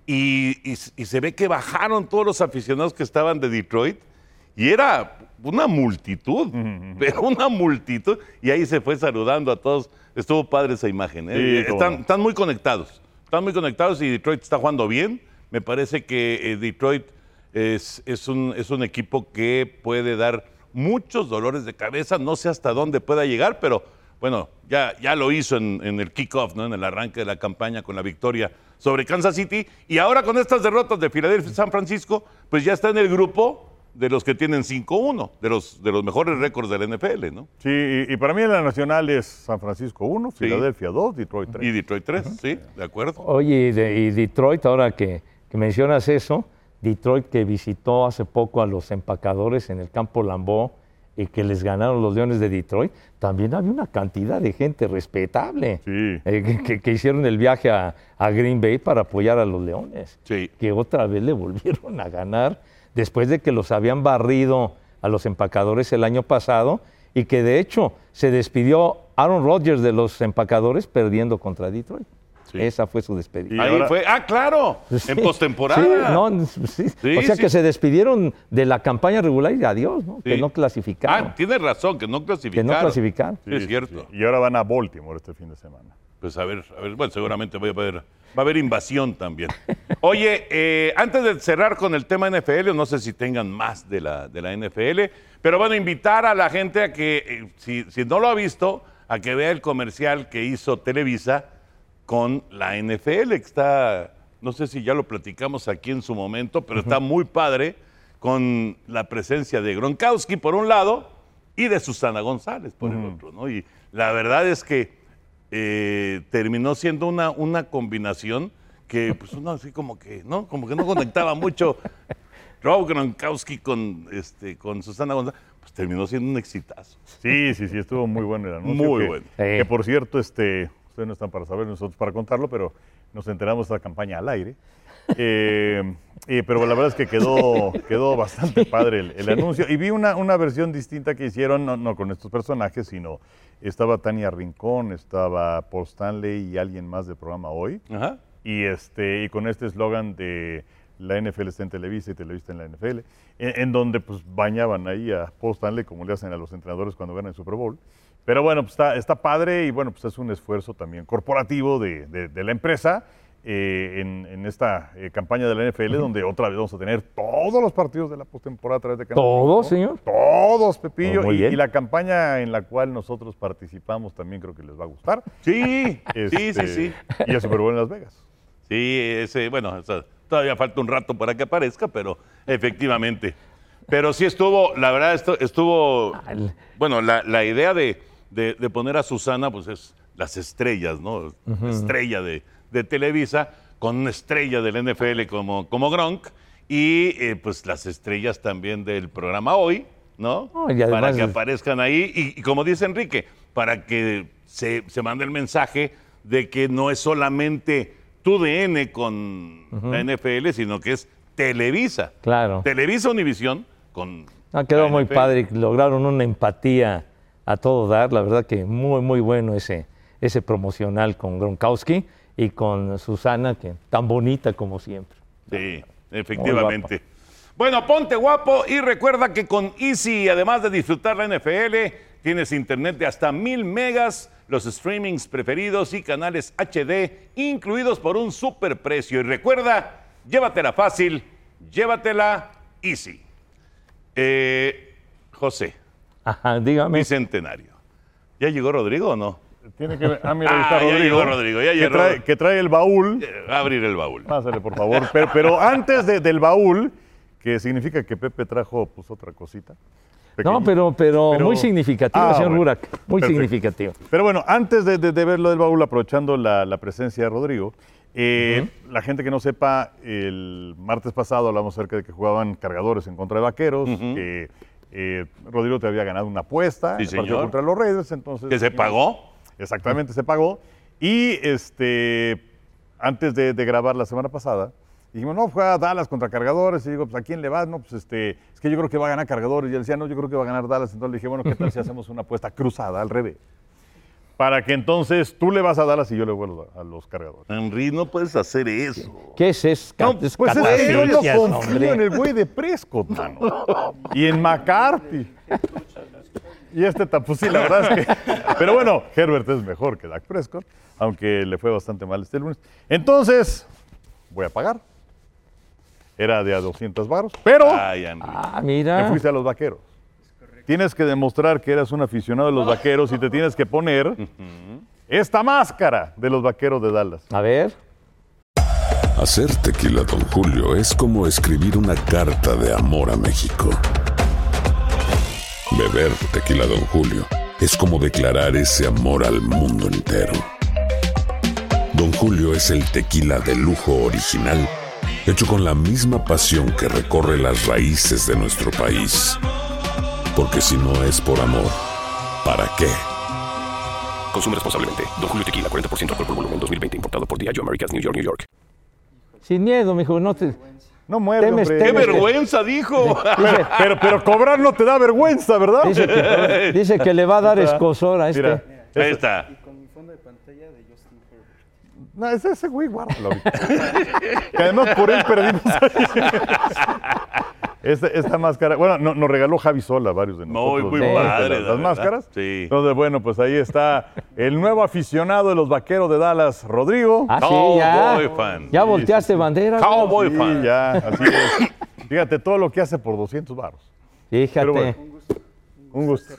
y, y- y se ve que bajaron todos los aficionados que estaban de Detroit y era una multitud, pero una multitud. Y ahí se fue saludando a todos. Estuvo padre esa imagen. ¿eh? Sí, cómo están, muy conectados. Están muy conectados y Detroit está jugando bien. Me parece que eh, Detroit es, es un, es un equipo que puede dar muchos dolores de cabeza. No sé hasta dónde pueda llegar, pero bueno, ya, ya lo hizo en, en el kickoff, ¿no? en el arranque de la campaña con la victoria sobre Kansas City. Y ahora con estas derrotas de Filadelfia y San Francisco, pues ya está en el grupo de los que tienen 5-1, de los, de los mejores récords del NFL, ¿no? Sí, y, y para mí en la nacional es San Francisco 1, Sí. Filadelfia 2, Detroit 3. Y Detroit 3, sí, de acuerdo. Oye, y, de- y Detroit, ahora que, que mencionas eso, Detroit que visitó hace poco a los empacadores en el campo Lambeau y que les ganaron los Leones de Detroit, también había una cantidad de gente respetable Sí. eh, que, que- que hicieron el viaje a, a Green Bay para apoyar a los Leones, Sí. que otra vez le volvieron a ganar después de que los habían barrido a los empacadores el año pasado y que de hecho se despidió Aaron Rodgers de los empacadores perdiendo contra Detroit. Sí. Esa fue su despedida. Y Ahí ahora- fue, ah, claro, Sí. en postemporada. Sí, no, sí. Sí, o sea sí. que se despidieron de la campaña regular y adiós, ¿no? Que no clasificaron. Ah, tienes razón, que no que clasificaron. no clasificaron. Sí, es cierto. Y ahora van a Baltimore este fin de semana. Pues a ver, a ver, bueno, seguramente va a haber, va a haber invasión también. Oye, eh, antes de cerrar con el tema NFL, no sé si tengan más de la, de la NFL, pero bueno, invitar a la gente a que, eh, si, si no lo ha visto, a que vea el comercial que hizo Televisa con la NFL, que está, no sé si ya lo platicamos aquí en su momento, pero está muy padre con la presencia de Gronkowski por un lado y de Susana González por el otro, ¿no? Y la verdad es que eh, terminó siendo una, una combinación que pues uno así como que, ¿no? Como que no conectaba mucho Rob Gronkowski con, este, con Susana González, pues terminó siendo un exitazo. Sí, sí, sí, estuvo muy bueno el anuncio. Muy que- bueno. Que por cierto, este, ustedes no están para saber, nosotros para contarlo, pero nos enteramos de esta campaña al aire. Eh, eh, pero la verdad es que quedó, quedó bastante padre el, el anuncio. Y vi una, una versión distinta que hicieron, no, no con estos personajes, sino estaba Tania Rincón, estaba Paul Stanley y alguien más del programa hoy. Ajá. Y, este, y con este eslogan de la NFL está en Televisa y Televisa en la NFL, en, en donde pues bañaban ahí a Paul Stanley como le hacen a los entrenadores cuando ganan el Super Bowl. Pero bueno, pues está, está padre y bueno, pues es un esfuerzo también corporativo de, de- de la empresa eh, en, en esta eh, campaña de la NFL, donde otra vez vamos a tener todos los partidos de la postemporada a través de Canal ¿Todos, 5. señor? Todos, Pepillo. Oh, y, la campaña en la cual nosotros participamos también creo que les va a gustar. Sí, sí, Este, sí, sí. Y el Super Bowl en Las Vegas. Sí, ese, bueno, o sea, todavía falta un rato para que aparezca, pero efectivamente. Pero sí estuvo, la verdad, esto, estuvo, Al- bueno, la, la idea de, de- de poner a Susana, pues es las estrellas, ¿no? Estrella de, de Televisa, con una estrella del NFL como, como Gronk, y eh, pues las estrellas también del programa Hoy, ¿no? Y para que aparezcan ahí. Y, y como dice Enrique, para que se, se mande el mensaje de que no es solamente tu DN con la NFL, sino que es Televisa. Claro. Televisa Univisión con. Ha quedado la muy padre, lograron una empatía a todo dar, la verdad que muy, muy bueno ese, ese promocional con Gronkowski y con Susana, que tan bonita como siempre. Sí, efectivamente. Bueno, ponte guapo y recuerda que con Easy, además de disfrutar la NFL, tienes internet de hasta mil megas, los streamings preferidos y canales HD incluidos por un super precio. Y recuerda, llévatela fácil, llévatela Easy. Eh, José, Ajá, dígame. Bicentenario. ¿Ya llegó Rodrigo o no? Tiene que ver. Ah, mira, ahí está Ah, ya Rodrigo. llegó Rodrigo, ya que llegó. trae, que trae el baúl. Eh, va a abrir el baúl. Pásale, por favor. Pero, pero antes de- del baúl, que significa que Pepe trajo pues otra cosita. No, pero, pero, Pero- muy significativo, Ah, señor bueno. Burak, muy Perfecto. significativo. Pero bueno, antes de, de- de ver lo del baúl, aprovechando la, la presencia de Rodrigo, eh, la gente que no sepa, el martes pasado hablamos acerca de que jugaban cargadores en contra de vaqueros. que, eh, Rodrigo te había ganado una apuesta Sí, señor. contra los Raiders. Entonces, ¿Que se pagó? Exactamente, se pagó. Y este, antes de, de grabar la semana pasada, dijimos, no, juega Dallas contra Cargadores. Y digo, pues, ¿a quién le vas? No, pues este, es que yo creo que va a ganar Cargadores. Y él decía, no, yo creo que va a ganar Dallas. Entonces le dije, bueno, ¿qué tal si hacemos una apuesta cruzada, al revés? Para que entonces tú le vas a Dallas y yo le vuelvo a los Cargadores. Henry, no puedes hacer eso. ¿Qué es eso? No, Es Pues es que yo no confío hombre. en el güey de Prescott, mano. Y en McCarthy. Y este pues sí, la verdad es que. Pero bueno, Herbert es mejor que Dak Prescott, aunque le fue bastante mal este lunes. Entonces, voy a pagar. Era de a 200 baros, pero Ay, Henry. Ah, me mira. fuiste a los vaqueros. Tienes que demostrar que eras un aficionado de los vaqueros y te tienes que poner esta máscara de los vaqueros de Dallas. A ver. Hacer tequila, Don Julio, es como escribir una carta de amor a México. Beber tequila, Don Julio, es como declarar ese amor al mundo entero. Don Julio es el tequila de lujo original, hecho con la misma pasión que recorre las raíces de nuestro país. Porque si no es por amor, ¿para qué? Consume responsablemente. Don Julio Tequila, 40% alcohol por volumen, 2020. Importado por Diageo Americas, New York, New York. Sin miedo, mijo, no te... No muerde, Temes, hombre. ¡Qué temes. vergüenza, dijo! Pero, pero, pero cobrar no te da vergüenza, ¿verdad? Dice que, dice que le va a dar escosor a este. Mira, Ahí está. no, ese, ese güey, guárdalo que además por él perdimos. esta, esta máscara, bueno, no- nos regaló Javi Sola varios de Muy, nosotros. muy ¿no? padre, Las, la las verdad. máscaras. Sí. Entonces, bueno, pues ahí está el nuevo aficionado de los vaqueros de Dallas, Rodrigo. Ah, sí, ya. Cowboy fan. Ya volteaste bandera. Cowboy Sí, fan. ya, así es. Fíjate todo lo que hace por 200 baros. Fíjate. Pero bueno. Un gusto.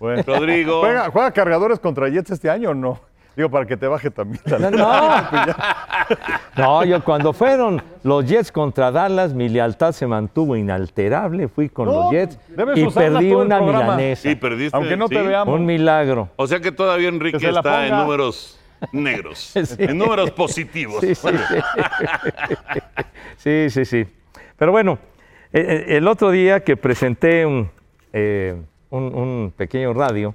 Bueno. Rodrigo. ¿Juega, juega cargadores contra Jets este año o no? Digo, para que te baje también. la- No, no. No, yo cuando fueron los Jets contra Dallas, mi lealtad se mantuvo inalterable. Fui con No, los Jets y perdí una programa. milanesa. Sí, perdiste. Aunque no te veamos. Un milagro. O sea que todavía Enrique Que está en números negros. Sí. En números positivos. Sí, sí, sí. Sí, sí, sí. Pero bueno, eh, eh, el otro día que presenté un, eh, un- un pequeño radio,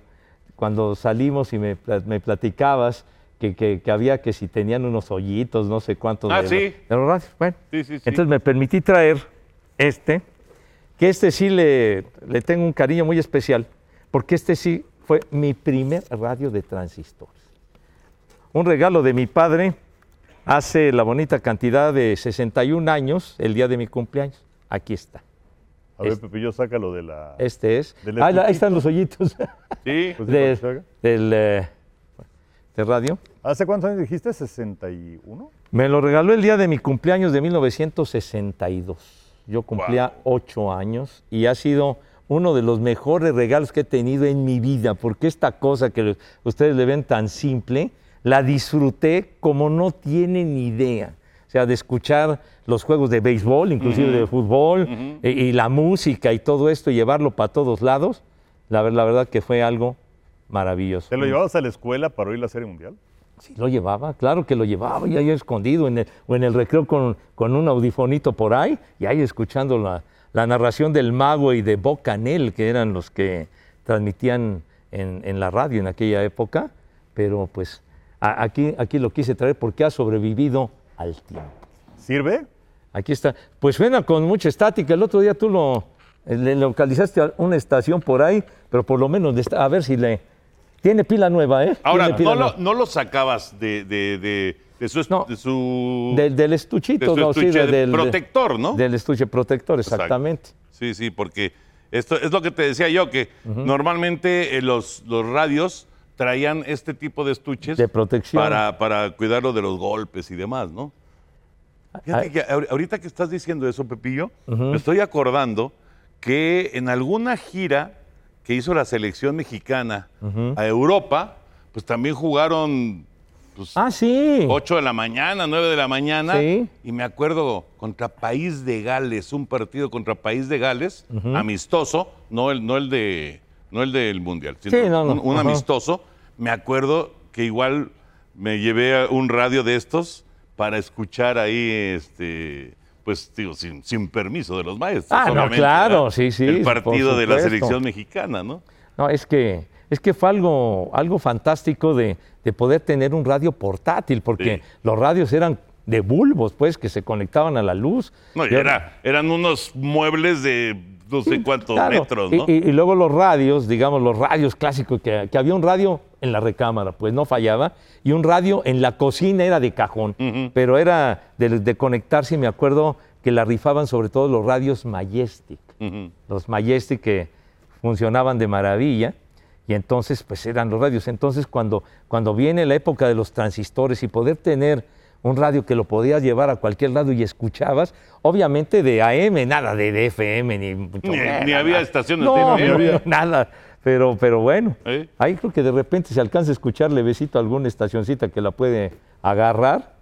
cuando salimos y me, pla- me platicabas que, que- que había que si tenían unos hoyitos, no sé cuántos Ah, de, sí. de los radios. Bueno, Sí, sí, sí. entonces me permití traer este, que este sí le, le tengo un cariño muy especial, porque este sí fue mi primer radio de transistores. Un regalo de mi padre hace la bonita cantidad de 61 años, el día de mi cumpleaños. Aquí está. A ver, Pepillo, sácalo de la. Este es. Del Ah, ahí están los hoyitos Sí. Pues, de- del eh, de radio. ¿Hace cuántos años dijiste? ¿61? Me lo regaló el día de mi cumpleaños de 1962. Yo cumplía ocho años y ha sido uno de los mejores regalos que he tenido en mi vida, porque esta cosa que ustedes le ven tan simple, la disfruté como no tienen idea. Sea, de escuchar los juegos de béisbol, inclusive de fútbol, y, y la música y todo esto, y llevarlo para todos lados, la, ver- la verdad que fue algo maravilloso. ¿Te lo llevabas a la escuela para oír la Serie Mundial? Sí, lo llevaba, claro que lo llevaba, y ahí escondido en el, o en el recreo con, con un audifonito por ahí, y ahí escuchando la, la narración del Mago y de Bocanel, que eran los que transmitían en, en la radio en aquella época, pero pues a- aquí, aquí lo quise traer porque ha sobrevivido al tiempo. ¿Sirve? Aquí está. Pues suena con mucha estática. El otro día tú lo eh, le localizaste a una estación por ahí, pero por lo menos a ver si le tiene pila nueva, ¿eh? Ahora, no lo, nueva. no lo sacabas de, de, de, de su, No. su- del, del estuchito, su no, sí, del protector, ¿no? Del estuche protector, Exacto. exactamente. Sí, sí, porque esto es lo que te decía yo, que normalmente eh, los, los radios traían este tipo de estuches De protección. para, para cuidarlo de los golpes y demás, ¿no? Fíjate que ahor- ahorita que estás diciendo eso, Pepillo, me estoy acordando que en alguna gira que hizo la selección mexicana a Europa, pues también jugaron pues, Ah, sí. 8 de la mañana, 9 de la mañana. Sí. Y me acuerdo contra País de Gales, un partido contra País de Gales, amistoso, no el, no el de no el del Mundial, sino Sí, no, no. un, amistoso. Me acuerdo que igual me llevé a un radio de estos para escuchar ahí este pues digo, sin, sin permiso de los maestros. Ah, no, claro, ¿verdad? sí, sí, El partido de la selección mexicana, ¿no? No, es que, es que fue algo, algo fantástico de, de poder tener un radio portátil, porque Sí. los radios eran de bulbos, pues, que se conectaban a la luz. No, y era, eran unos muebles de no sé cuántos Claro, metros, ¿no? Y, y luego los radios, digamos, los radios clásicos, que, que había un radio en la recámara, pues no fallaba, y un radio en la cocina era de cajón, pero era de, de conectarse, me acuerdo que la rifaban sobre todo los radios Majestic, los Majestic que funcionaban de maravilla, y entonces pues eran los radios. Entonces cuando, cuando viene la época de los transistores y poder tener un radio que lo podías llevar a cualquier lado y escuchabas, obviamente de AM, nada de, de FM, ni mucho Ni- menos, ni había nada. estaciones no, de no FM. había nada. Pero, pero bueno, ¿Eh? ahí creo que de repente se alcanza a escuchar levecito alguna estacioncita que la puede agarrar.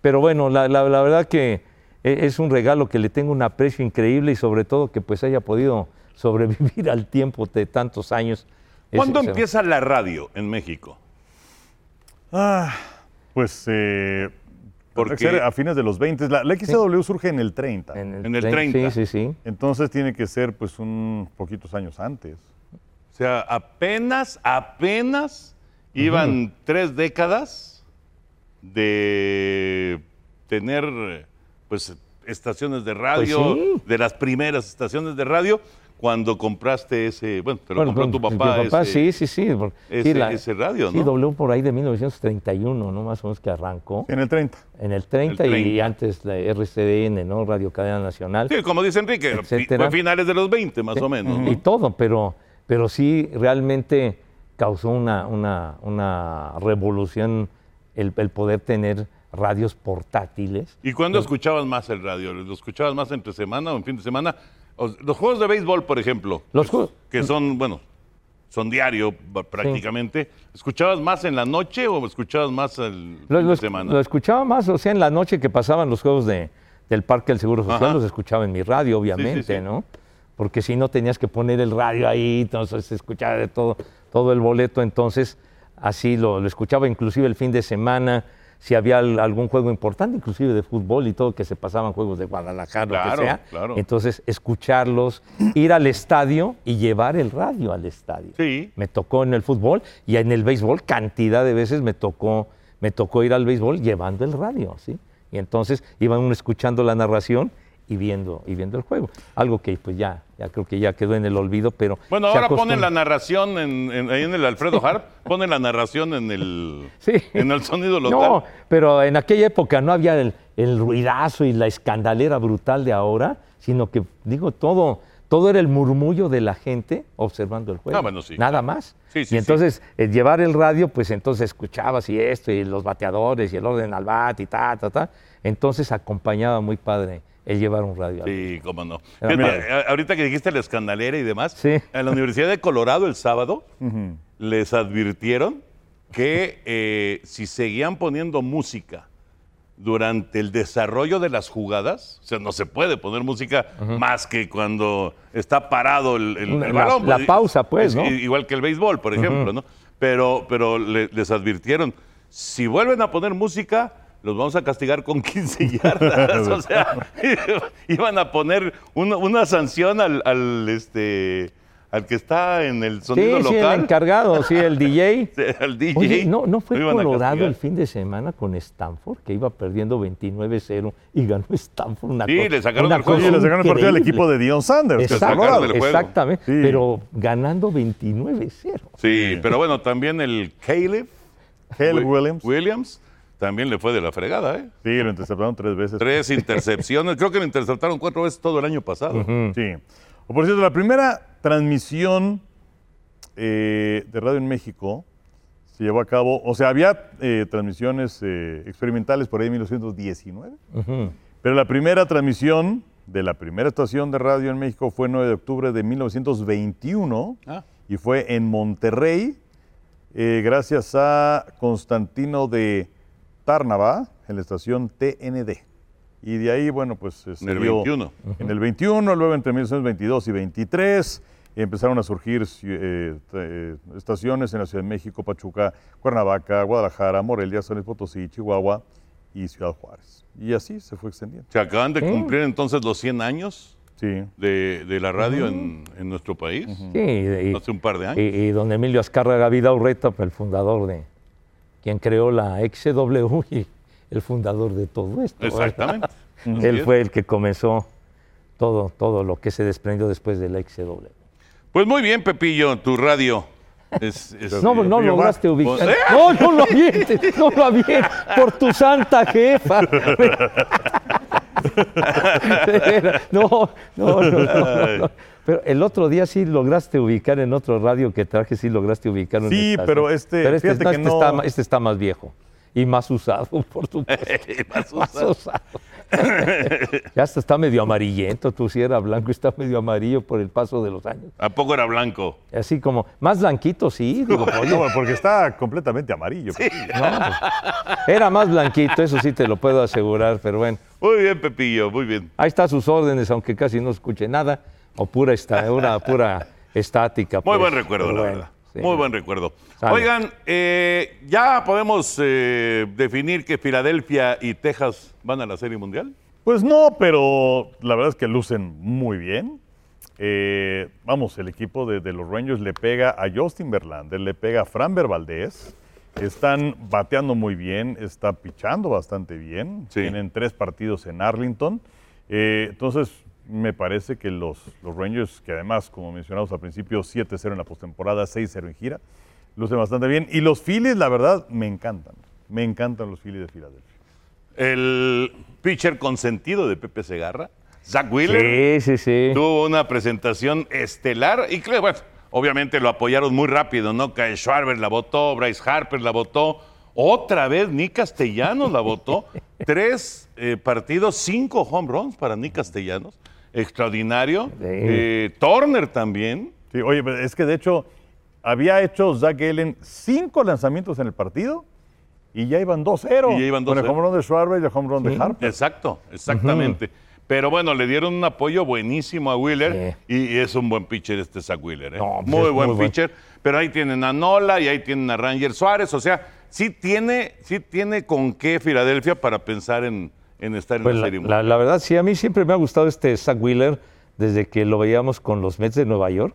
Pero bueno, la, la- la verdad que e- es un regalo que le tengo un aprecio increíble y sobre todo que pues haya podido sobrevivir al tiempo de tantos años. ¿Cuándo es- empieza la radio en México? Ah, pues eh, Porque- tendrá que ser a fines de los 20. La, la XW surge en el 30. En el tre- 30. Sí, sí, sí. Entonces tiene que ser pues un poquitos años antes. O sea, apenas, apenas iban tres décadas de tener, pues, estaciones de radio, Pues sí. de las primeras estaciones de radio, cuando compraste ese, bueno, te lo Bueno, compró tu papá. mi papá, ese- sí, sí, sí. por- ese- sí, ese radio, Sí, ¿no? W por ahí de 1931, ¿no? Más o menos que arrancó. En el 30. En el 30, El y 30. antes la RCDN, ¿no? Radio Cadena Nacional. Sí, como dice Enrique, Etcétera. fue finales de los 20, más o menos. ¿no? Y todo, pero, pero sí realmente causó una, una, una revolución el, el poder tener radios portátiles. ¿Y cuándo escuchabas más el radio? ¿Lo escuchabas más entre semana o en fin de semana? Los juegos de béisbol, por ejemplo, Los que- que son, bueno, son diario prácticamente. ¿Escuchabas más en la noche o escuchabas más el Lo, semana? lo escuchaba más, o sea, en la noche que pasaban los juegos de, del Parque del Seguro Social, Ajá. los escuchaba en mi radio, obviamente, sí. ¿no? Porque si no tenías que poner el radio ahí, entonces se escuchaba de todo, todo el boleto, entonces así lo, lo escuchaba inclusive el fin de semana, si había al- algún juego importante, inclusive de fútbol y todo, que se pasaban juegos de Guadalajara, lo que sea. claro. Entonces, escucharlos, ir al estadio y llevar el radio al estadio. Sí. Me tocó en el fútbol y en el béisbol cantidad de veces me tocó, me tocó ir al béisbol llevando el radio, ¿sí? Y entonces iba uno escuchando la narración y viendo, y viendo el juego. Algo que pues ya, ya creo que ya quedó en el olvido, pero... Bueno, ahora ponen la narración en, en- ahí en el Alfredo Harp, ponen la narración en el, Sí. en el sonido local. No, pero en aquella época no había el, el ruidazo y la escandalera brutal de ahora, sino que, digo, todo, todo era el murmullo de la gente observando el juego. Ah, bueno, sí, Nada más. Sí, y entonces, eh, llevar el radio, pues entonces escuchabas y esto, y los bateadores, y el orden al bat, y ta, ta, ta. Entonces acompañaba muy padre el llevar un radio. Sí, cómo no. Fíjate, ahorita que dijiste la escandalera y demás, Sí. en la Universidad de Colorado el sábado les advirtieron que eh, si seguían poniendo música durante el desarrollo de las jugadas, o sea, no se puede poner música más que cuando está parado el, el- balón. la pues, pausa, pues, es ¿no? Igual que el béisbol, por ejemplo, ¿no? Pero, pero le- les advirtieron, si vuelven a poner música, los vamos a castigar con 15 yardas. o sea, iban a poner una, una sanción al, al, este, al que está en el sonido Sí, sí, el local. encargado, sí, el DJ. al DJ. Oye, ¿no, ¿no fue Colorado el fin de semana con Stanford, que iba perdiendo 29-0 y ganó Stanford una Sí, cosa- le sacaron el juego. Oye, le sacaron el partido al equipo de Dion Sanders. que es Exacto, juego. exactamente, Sí. pero ganando 29-0. Sí, pero bueno, también el Caleb Caleb Wi- Williams. Williams también le fue de la fregada, ¿eh? Sí, lo interceptaron tres veces. Tres intercepciones. Creo que lo interceptaron cuatro veces todo el año pasado. Sí. O por cierto, la primera transmisión eh, de radio en México se llevó a cabo, o sea, había eh, transmisiones eh, experimentales por ahí en 1919, pero la primera transmisión de la primera estación de radio en México fue el 9 de octubre de 1921 Ah. y fue en Monterrey, eh, gracias a Constantino de Tárnava en la estación TND. Y de ahí, bueno, pues eh, se En el dio 21. En el 21, luego entre 1922 y 23 empezaron a surgir eh, eh, estaciones en la Ciudad de México, Pachuca, Cuernavaca, Guadalajara, Morelia, San Luis Potosí, Chihuahua y Ciudad Juárez. Y así se fue extendiendo. Se acaban de cumplir entonces los 100 años Sí. de, de la radio en, en nuestro país. Sí, y, Hace un par de años. y- y don Emilio Azcárraga Vidaurreta, el fundador de, quien creó la XW y el fundador de todo esto. Exactamente. Él fue el que comenzó todo, todo lo que se desprendió después de la XW. Pues muy bien, Pepillo, tu radio. Es, es- No, no lograste ubicar. Pues, ¿eh? No, no lo avientes, no lo avientes, por tu santa jefa. No, no, no, no, no. Pero el otro día sí lograste ubicar en otro radio que traje, sí lograste ubicar una Sí, estación. pero este, Pero este, fíjate no, que este no- está, ma- este está más viejo y más usado, por supuesto. Más Más usado. usado. ya hasta está medio amarillento, tú si era blanco, está medio amarillo por el paso de los años. ¿A poco era blanco? Así como, más blanquito, sí, digo, oye, No, porque está completamente amarillo. No, pues, era más blanquito, eso sí te lo puedo asegurar, pero bueno, Muy bien, Pepillo, muy bien. ahí está sus órdenes, aunque casi no escuche nada, o pura, esta, una pura estática. Muy pues, buen recuerdo, pero la bueno, verdad. sí. Muy buen recuerdo. Sale. Oigan, eh, ¿ya podemos eh, definir que Filadelfia y Texas van a la Serie Mundial? Pues no, pero la verdad es que lucen muy bien. Eh, vamos, el equipo de, de los Rangers le pega a Justin Verlander, le pega a Fran Valdez. Están bateando muy bien, está pichando bastante bien. Sí. Tienen tres partidos en Arlington. Eh, entonces, me parece que los, los Rangers, que además, como mencionamos al principio, 7-0 en la postemporada, 6-0 en gira, lucen bastante bien. Y los Phillies, la verdad, me encantan. Me encantan los Phillies de Filadelfia. El pitcher consentido de Pepe Segarra, Zach Wheeler, Sí, sí, sí. tuvo una presentación estelar y claro, bueno, obviamente lo apoyaron muy rápido, ¿no? Kyle Schwarber la votó, Bryce Harper la votó, otra vez Nick Castellanos la votó. Tres eh, partidos, cinco home runs para Nick Castellanos. Extraordinario. Sí. Eh, Turner también. Sí, oye, pero es que de hecho había hecho Zach Gallen cinco lanzamientos en el partido y ya iban 2-0. Y ya iban Con el 2-0. home run de Schwarber y el home run de. Harper. Exacto, exactamente. Pero bueno, le dieron un apoyo buenísimo a Wheeler y, y es un buen pitcher este Zach Wheeler. ¿eh? No, pues muy es buen muy buen. pitcher. Pero ahí tienen a Nola y ahí tienen a Ranger Suárez. O sea, sí tiene, sí tiene con qué Filadelfia para pensar en, en estar en Pues la la, serie. la- la verdad, sí, a mí siempre me ha gustado este Zach Wheeler desde que lo veíamos con los Mets de Nueva York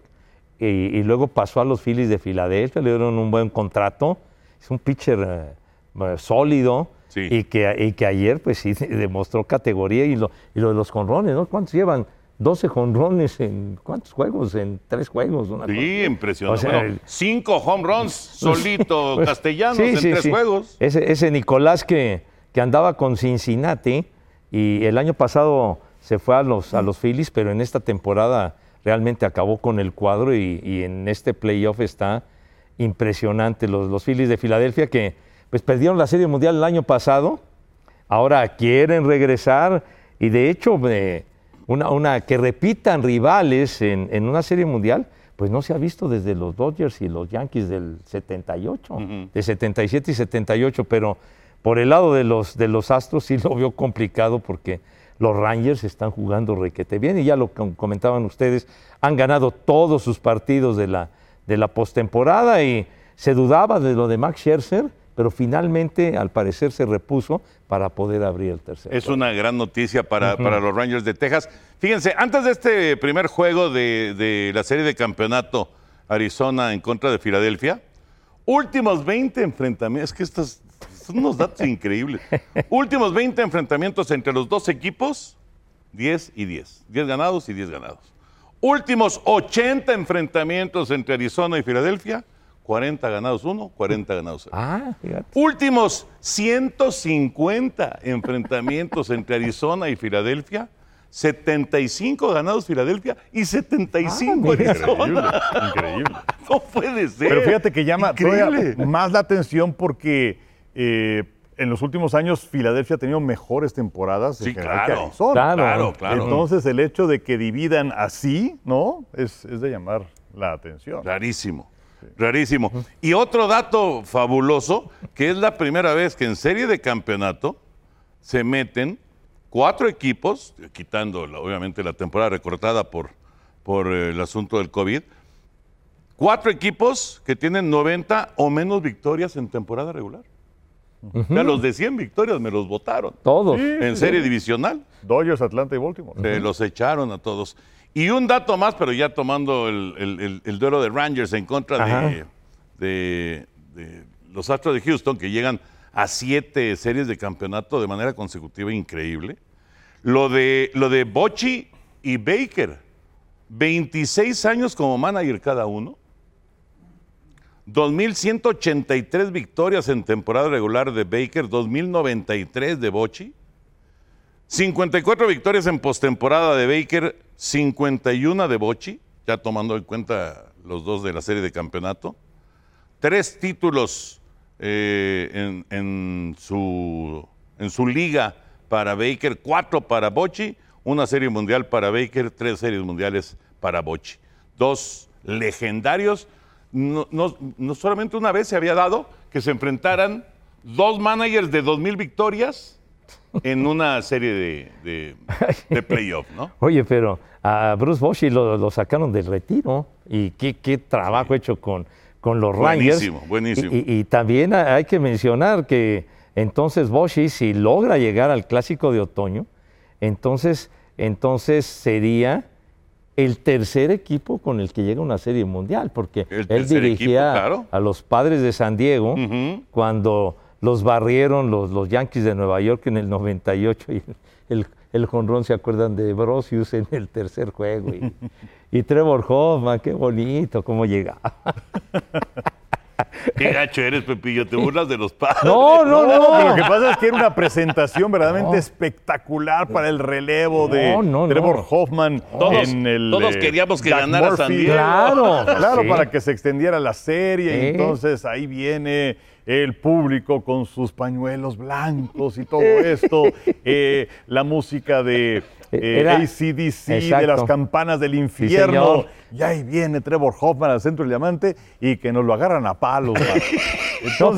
y, y luego pasó a los Phillies de Filadelfia, le dieron un buen contrato. Es un pitcher eh, eh, sólido Sí. y, que, y que ayer, pues sí, demostró categoría y lo, y lo de los jonrones, ¿no? ¿Cuántos llevan? 12 jonrones en ¿cuántos juegos? En tres juegos. una cosa. Sí, impresionante. O sea, Bueno, el- cinco home runs solito Pues, Castellanos sí, en sí, tres sí. juegos. Ese, ese Nicolás que, que andaba con Cincinnati y el año pasado se fue a los, a los Phillies, pero en esta temporada realmente acabó con el cuadro y, y en este playoff está impresionante. Los, los Phillies de Filadelfia que pues perdieron la Serie Mundial el año pasado, ahora quieren regresar y de hecho eh, una, una que repitan rivales en, en una Serie Mundial, pues no se ha visto desde los Dodgers y los Yankees del 78, de 77 y 78, pero por el lado de los, de los Astros sí lo veo complicado porque los Rangers están jugando requete bien y ya lo com- comentaban ustedes, han ganado todos sus partidos de la, de la postemporada y se dudaba de lo de Max Scherzer, pero finalmente al parecer se repuso para poder abrir el tercer. Es una gran noticia para, para los Rangers de Texas. Fíjense, antes de este primer juego de, de la serie de campeonato Arizona en contra de Filadelfia, últimos 20 enfrentamientos, es que estos son unos datos increíbles. Últimos 20 enfrentamientos entre los dos equipos, 10 y 10. 10 ganados y 10 ganados. Últimos 80 enfrentamientos entre Arizona y Filadelfia, 40 ganados uno, 40 ganados cero. Ah, fíjate. Últimos 150 enfrentamientos entre Arizona y Filadelfia, 75 ganados Filadelfia y 75 Ah. Arizona. Increíble. No puede ser. Pero fíjate que llama Increíble. más la atención porque eh, en los últimos años Filadelfia ha tenido mejores temporadas en Sí, general claro. que Arizona. Claro. Claro, claro. Entonces el hecho de que dividan así, ¿no? Es, es de llamar la atención. Rarísimo. Rarísimo. Y otro dato fabuloso, que es la primera vez que en serie de campeonato se meten cuatro equipos, quitando obviamente la temporada recortada por, por eh, el asunto del COVID, cuatro equipos que tienen 90 o menos victorias en temporada regular. Sea, los de 100 victorias me los votaron. Todos. En serie divisional. Dodgers, Atlanta y Baltimore. Se los echaron a todos. Y un dato más, pero ya tomando el, el- el- el duelo de Rangers en contra de, Ajá. de- de los Astros de Houston, que llegan a siete series de campeonato de manera consecutiva increíble. Lo de, lo de Bochy y Baker, 26 años como manager cada uno. 2.183 victorias en temporada regular de Baker, 2.093 de Bochy. 54 victorias en postemporada de Baker, 51 de Bochy, ya tomando en cuenta los dos de la serie de campeonato. Tres títulos eh, en, su, en su liga para Baker, cuatro para Bochy, una serie mundial para Baker, tres series mundiales para Bochy. Dos legendarios. No, no- no solamente una vez se había dado que se enfrentaran dos managers de 2.000 victorias en una serie de, de, de playoff, ¿no? Oye, pero a Bruce Bochy lo, lo sacaron del retiro y qué, qué trabajo hecho con, con los Rangers. Buenísimo, buenísimo. Y, también ha- hay que mencionar que entonces Bochy, si logra llegar al clásico de otoño, entonces, entonces sería el tercer equipo con el que llega a una serie mundial, porque El él dirigía equipo, claro. a los padres de San Diego cuando los barrieron los, los Yankees de Nueva York en el 98 y el, el jonrón, ¿se acuerdan de Brosius en el tercer juego? Y, y Trevor Hoffman, qué bonito, cómo llegaba. Qué gacho eres, Pepillo, te burlas de los padres. No, no, No, lo que pasa es que era una presentación verdaderamente No. espectacular para el relevo de No, no, no. Trevor Hoffman Todos- en el. todos eh, queríamos que Jack ganara San Murphy. Diego. Claro. Claro, Sí. para que se extendiera la serie. Y Sí. entonces ahí viene el público con sus pañuelos blancos y todo esto. eh, la música de eh, Era- ACDC, de Exacto. las campanas del infierno. señor. y ahí viene Trevor Hoffman al centro del diamante y que nos lo agarran a palos. No,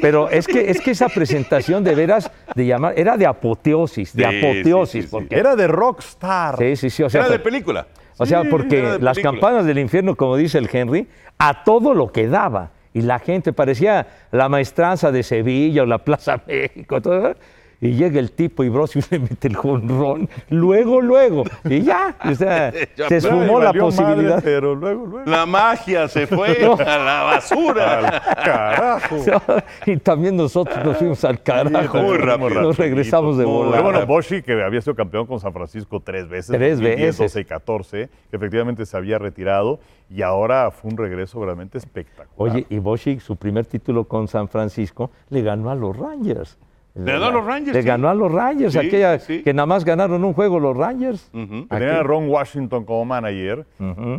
pero, es que es que esa presentación de veras de llamar era de apoteosis, de Sí, sí, apoteosis, sí, sí. porque era de rockstar. sí, sí, sí, o sea, Era de película. O sea, Sí, porque de las campanas del infierno, como dice el Henry, a todo lo que daba. Y la gente parecía la maestranza de Sevilla o la Plaza México. todo, y llega el tipo y Brosius le mete el jonrón. Luego, luego. Y ya. O sea, Ya, se esfumó la posibilidad. madre, pero luego, luego. La magia se fue No. a la basura. Carajo. y también nosotros nos fuimos al carajo. Muy rápido. Nos regresamos de Pero volada. bueno, Boshi, que había sido campeón con San Francisco tres veces. Tres 2010, veces. 12 y 14, que efectivamente se había retirado y ahora fue un regreso realmente espectacular. Oye, y Boschik, su primer título con San Francisco, le ganó a los Rangers. Le ganó a los Rangers, Le sí. ganó a los Rangers, Sí, aquella sí. que nada más ganaron un juego los Rangers. Ujú. Que tenía a. Ron Washington como manager,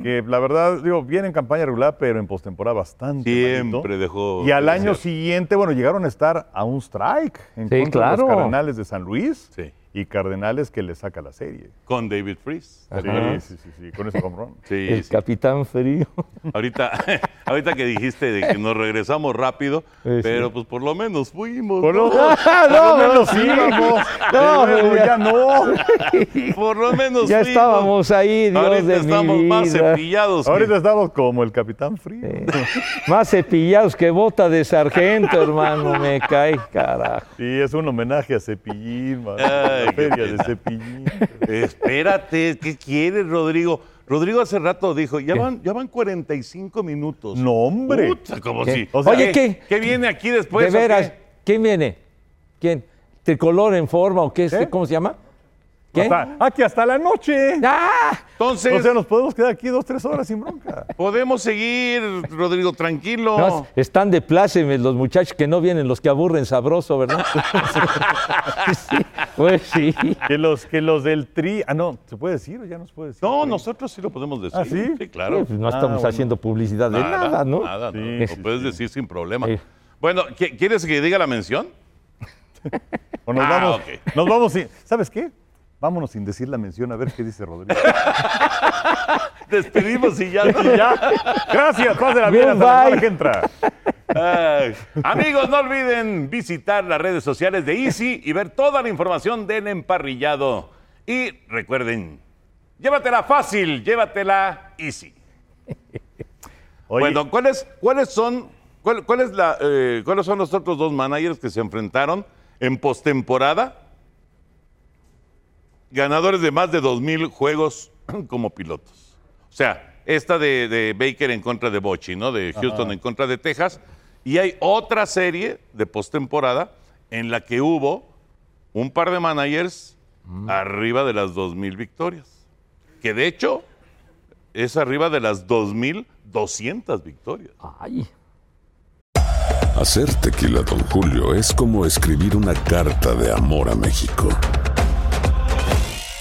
que la verdad, digo, viene en campaña regular, pero en postemporada bastante Siempre malito. dejó. Y al de año ser. siguiente, bueno, llegaron a estar a un strike en Sí, contra de los Cardenales de San Luis. Sí. Y Cardenales que le saca la serie. Con David Freeze. Ajá. Sí, sí, sí, sí, con ese home Sí, El sí. capitán frío. Ahorita, ahorita que dijiste de que nos regresamos rápido, Sí, sí. pero pues por lo menos fuimos. Por ¿no? lo, menos íbamos. No, De luego ya- ya no. Por lo menos Ya fuimos. estábamos ahí, Dios Ahorita de mi estamos más vida. cepillados. que- Ahorita estamos como el Capitán Frío. Más cepillados que bota de sargento, hermano. Me cae, carajo. Sí, es un homenaje a Cepillín, man. Ay, feria de Cepillín. Espérate, ¿qué quieres, Rodrigo? Rodrigo hace rato dijo, ya van, ya van 45 minutos. No, hombre. Puta, como ¿Qué? si. O sea, Oye, ¿qué? ¿Qué viene aquí después? de qué? veras, ¿quién viene? ¿Quién? ¿Tricolor en forma o qué? es? ¿Qué? ¿Cómo se llama? ¿Qué? Hasta, aquí hasta la noche. ¡Ah! Entonces, O sea, nos podemos quedar aquí dos, tres horas sin bronca. podemos seguir, Rodrigo, tranquilo. No, están de plácemes los muchachos que no vienen, los que aburren sabroso, ¿verdad? Sí, pues sí. Que los, que los del tri. Ah, no, ¿se puede decir o ya no se puede decir? No, nosotros sí lo podemos decir. ¿Ah, sí? Sí, claro. Pues no Ah, estamos bueno. haciendo publicidad de nada, ¿no? Nada, no. Lo puedes sí. decir sin problema. Sí. Bueno, ¿qui- ¿quieres que diga la mención? O nos Ah, vamos. ok. Nos vamos sin. ¿Sabes qué? Vámonos sin decir la mención a ver qué dice Rodrigo. Despedimos y ya. ya. Gracias, pásenla bien hasta la que entra. Ay. Amigos, no olviden visitar las redes sociales de Easy y ver toda la información del emparrillado. Y recuerden, llévatela fácil, llévatela Easy. Oye, Bueno, ¿cuáles, cuáles son, cuál, cuál es la, eh, cuáles son los otros dos managers que se enfrentaron en postemporada? Ganadores de más de 2.000 juegos como pilotos. O sea, esta de, de Baker en contra de Bochy, ¿no? De Houston en contra de Texas. Y hay otra serie de postemporada en la que hubo un par de managers arriba de las 2.000 victorias. Que de hecho es arriba de las 2.200 victorias. Ay, Hacer tequila, Don Julio, es como escribir una carta de amor a México.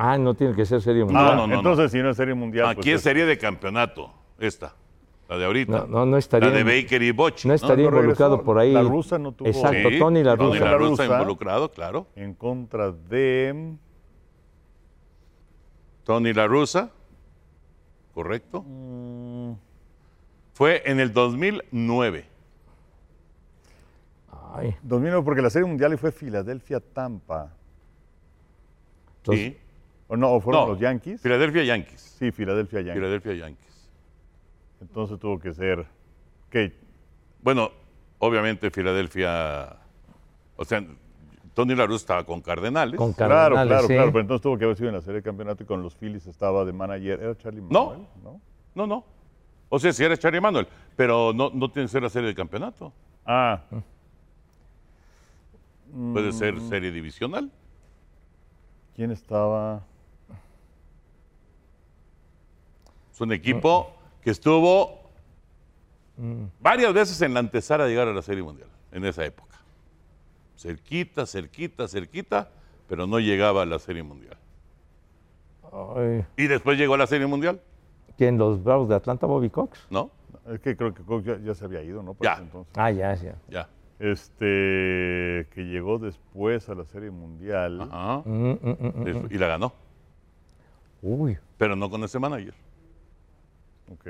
Ah, no tiene que ser serie mundial. no, no, entonces, si no es serie mundial. Aquí pues es serie de campeonato, esta, la de ahorita. No, no, no estaría- La de Baker y Bochy. No estaría No involucrado por ahí. La rusa no tuvo- Exacto, Sí, Tony la Tony rusa. la rusa involucrado, claro. En contra de. Tony la rusa, correcto. Fue en el 2009. Ay, 2009, porque la serie mundial fue Filadelfia-Tampa. Sí. ¿O no? ¿O fueron No, los Yankees? Philadelphia Yankees. Sí, Filadelfia-Yankees. Philadelphia Yankees. Entonces tuvo que ser. ¿Qué? Bueno, obviamente Filadelfia, o sea, Tony la rusa estaba con Cardenales. con Claro, Cardenales, claro, sí. claro. Pero entonces tuvo que haber sido en la serie de campeonato y con los Phillies estaba de manager. ¿Era Charlie. Manuel? No. No, no. O sea, si era Charlie Manuel, pero no, no tiene que ser la serie de campeonato. Ah, Puede ser Mm. serie divisional. ¿quién estaba? Es un equipo que estuvo varias veces en la antesala de llegar a la Serie Mundial, en esa época. Cerquita, cerquita, cerquita, pero no llegaba a la Serie Mundial. Ay, Y después llegó a la Serie Mundial, ¿Quién? ¿Los Bravos de Atlanta, Bobby Cox? ¿no? Es que creo que Cox ya, ya se había ido, ¿no? Para Ya. ese entonces. Ah, ya, ya. Ya. Este, que llegó después a la serie mundial. Ajá. Mm, mm, mm, mm. Y la ganó, Uy. pero no con ese manager. Ok.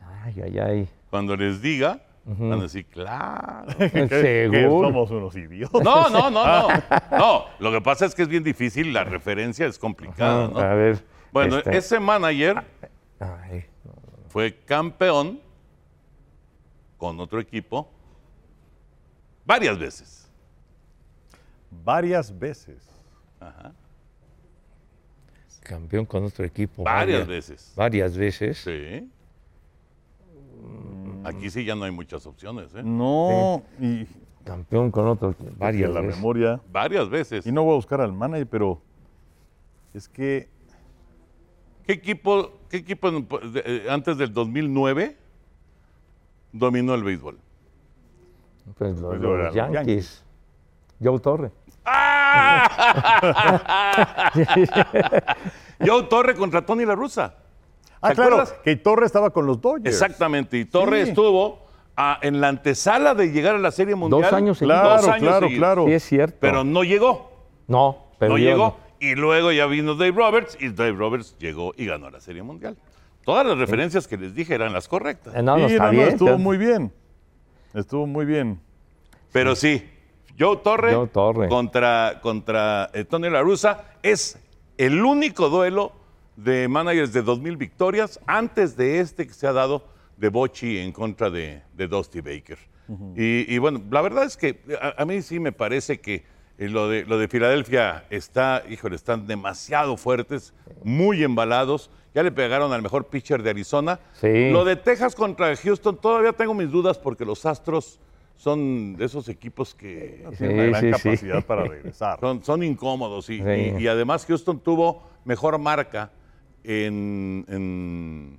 Ay, ay, ay. Cuando les diga, Van a decir, claro. ¿Seguro? Que somos unos idiotas. No, no, no, no. No, lo que pasa es que es bien difícil, la referencia es complicada, ¿no? A ver. Bueno, ese manager fue campeón con otro equipo varias veces. Varias veces. Ajá campeón con otro equipo. Varias veces. Varias veces. Sí. Aquí sí ya no hay muchas opciones, ¿eh? No, y Campeón con otro varias la veces. memoria. Varias veces. Y no voy a buscar al manager, pero es que ¿Qué equipo, qué equipo eh, antes del 2009 dominó el béisbol? Pues los, Pues los los Yankees. Yankees. Joe Torre. Joe Torre contra Tony La Russa. Ah, ¿Te claro, acuerdas? que Torres estaba con los Dodgers. Exactamente. Y Torre Sí. estuvo ah, en la antesala de llegar a la Serie Mundial. Dos años seguidos. Claro, Dos años claro, seguidos. claro. Sí, es cierto. Pero no llegó. no, pero no llegó. Y luego ya vino Dave Roberts y Dave Roberts llegó y ganó la Serie Mundial. Todas las referencias que les dije eran las correctas. Eh, No, no, Sí, está no, no, bien. estuvo pero- muy bien. Estuvo muy bien. Pero sí, Joe Torre, Joe Torre. contra, contra eh, Tony La Russa es el único duelo de managers de 2.000 victorias antes de este que se ha dado de Bochy en contra de, de Dusty Baker. y, y bueno, la verdad es que a, a mí sí me parece que eh, lo de, lo de Filadelfia está, híjole, están demasiado fuertes, muy embalados. Ya le pegaron al mejor pitcher de Arizona. Sí. Lo de Texas contra Houston, todavía tengo mis dudas porque los Astros son de esos equipos que Tiene una gran sí, sí. capacidad para regresar. son, son incómodos y, Sí. y- y además Houston tuvo mejor marca en, en,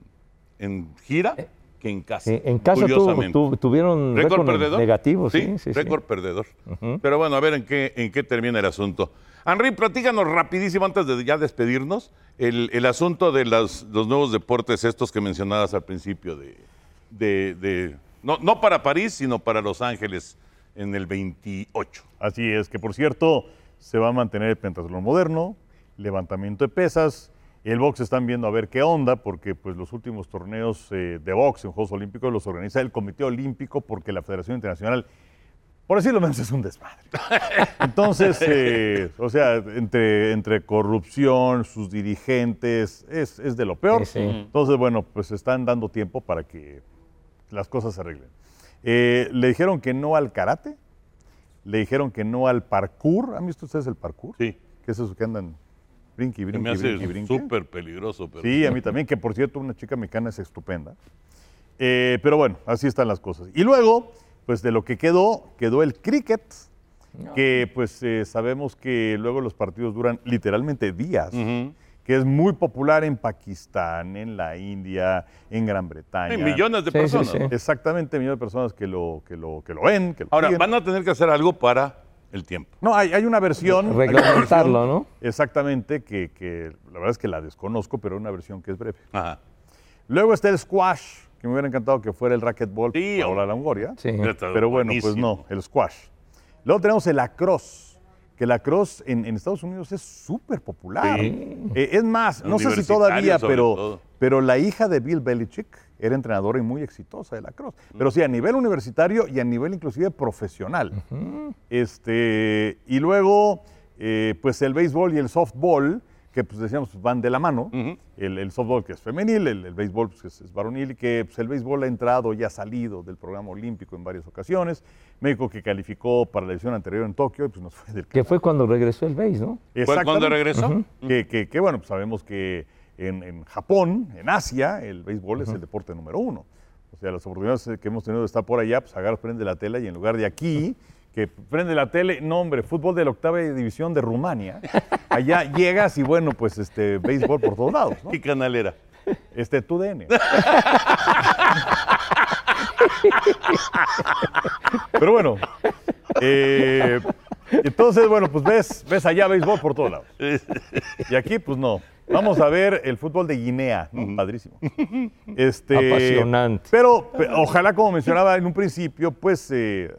en gira que en casa. Sí, en casa curiosamente. tu- tuvieron récord récord perdedor. negativo, sí, sí, sí. récord perdedor. Pero bueno, a ver en qué, en qué termina el asunto. Henry, platícanos rapidísimo antes de ya despedirnos el, el asunto de las- los nuevos deportes estos que mencionabas al principio de, de- de- no, no para París, sino para Los Ángeles en el 28. Así es, que por cierto, se va a mantener el pentatlón moderno, levantamiento de pesas. El box están viendo a ver qué onda, porque pues los últimos torneos eh, de box en Juegos Olímpicos los organiza el Comité Olímpico, porque la Federación Internacional, por decirlo menos, es un desmadre. Entonces, eh, o sea, entre, entre corrupción, sus dirigentes, es, es de lo peor. Sí, sí. Entonces, bueno, pues están dando tiempo para que las cosas se arreglen. Eh, le dijeron que no al karate, le dijeron que no al parkour. ¿Han visto ustedes el parkour? Sí. ¿Qué es eso que andan brinqui, Se brinqui, me hace brinqui, brinqui? súper peligroso. Pero Sí, a mí también, que por cierto, una chica mexicana es estupenda. Eh, pero bueno, así están las cosas. Y luego, pues de lo que quedó, quedó el cricket, que pues eh, sabemos que luego los partidos duran literalmente días, Ujú. Que es muy popular en Pakistán, en la India, en Gran Bretaña. Hay millones de Sí, personas. Exactamente, millones de personas que lo, que lo, que lo ven. Que lo Ahora, siguen. van a tener que hacer algo para el tiempo. No, hay, hay una versión. Reglamentarlo, ¿no? Exactamente, que, que la verdad es que la desconozco, pero una versión que es breve. Ajá. Luego está el squash, que me hubiera encantado que fuera el racquetball hombre. la Longoria. Sí. Ya está Pero bueno, pues no, el squash. Luego tenemos el lacrosse, que el lacrosse en, en Estados Unidos es súper popular. Sí. Eh, es más, no sé si todavía, pero, todo. pero la hija de Bill Belichick era entrenadora y muy exitosa de lacrosse. Pero sí, a nivel universitario y a nivel inclusive profesional. este, y luego, eh, pues el béisbol y el softball, que pues decíamos pues, van de la mano. El, el softball que es femenil, el, el béisbol pues, que es, es varonil, y que pues, el béisbol ha entrado y ha salido del programa olímpico en varias ocasiones. México que calificó para la edición anterior en Tokio, y pues nos fue del Que fue cuando regresó el BASE, ¿no? ¿Fue cuando regresó? Que, que- que, bueno, pues sabemos que en, en Japón, en Asia, el béisbol es el deporte número uno. O sea, las oportunidades que hemos tenido de estar por allá, pues agarras, prende la tela y en lugar de aquí, que prende la tele, no hombre, fútbol de la octava división de Rumania, allá llegas y bueno, pues este béisbol por todos lados, ¿no? ¿Qué canal era? Este, tu DN. Pero bueno, eh, entonces, bueno, pues ves, ves allá béisbol por todos lados. Y aquí, pues no. Vamos a ver el fútbol de Guinea, ¿no? Padrísimo. Este, Apasionante. Pero, pe- ojalá, como mencionaba en un principio, pues eh,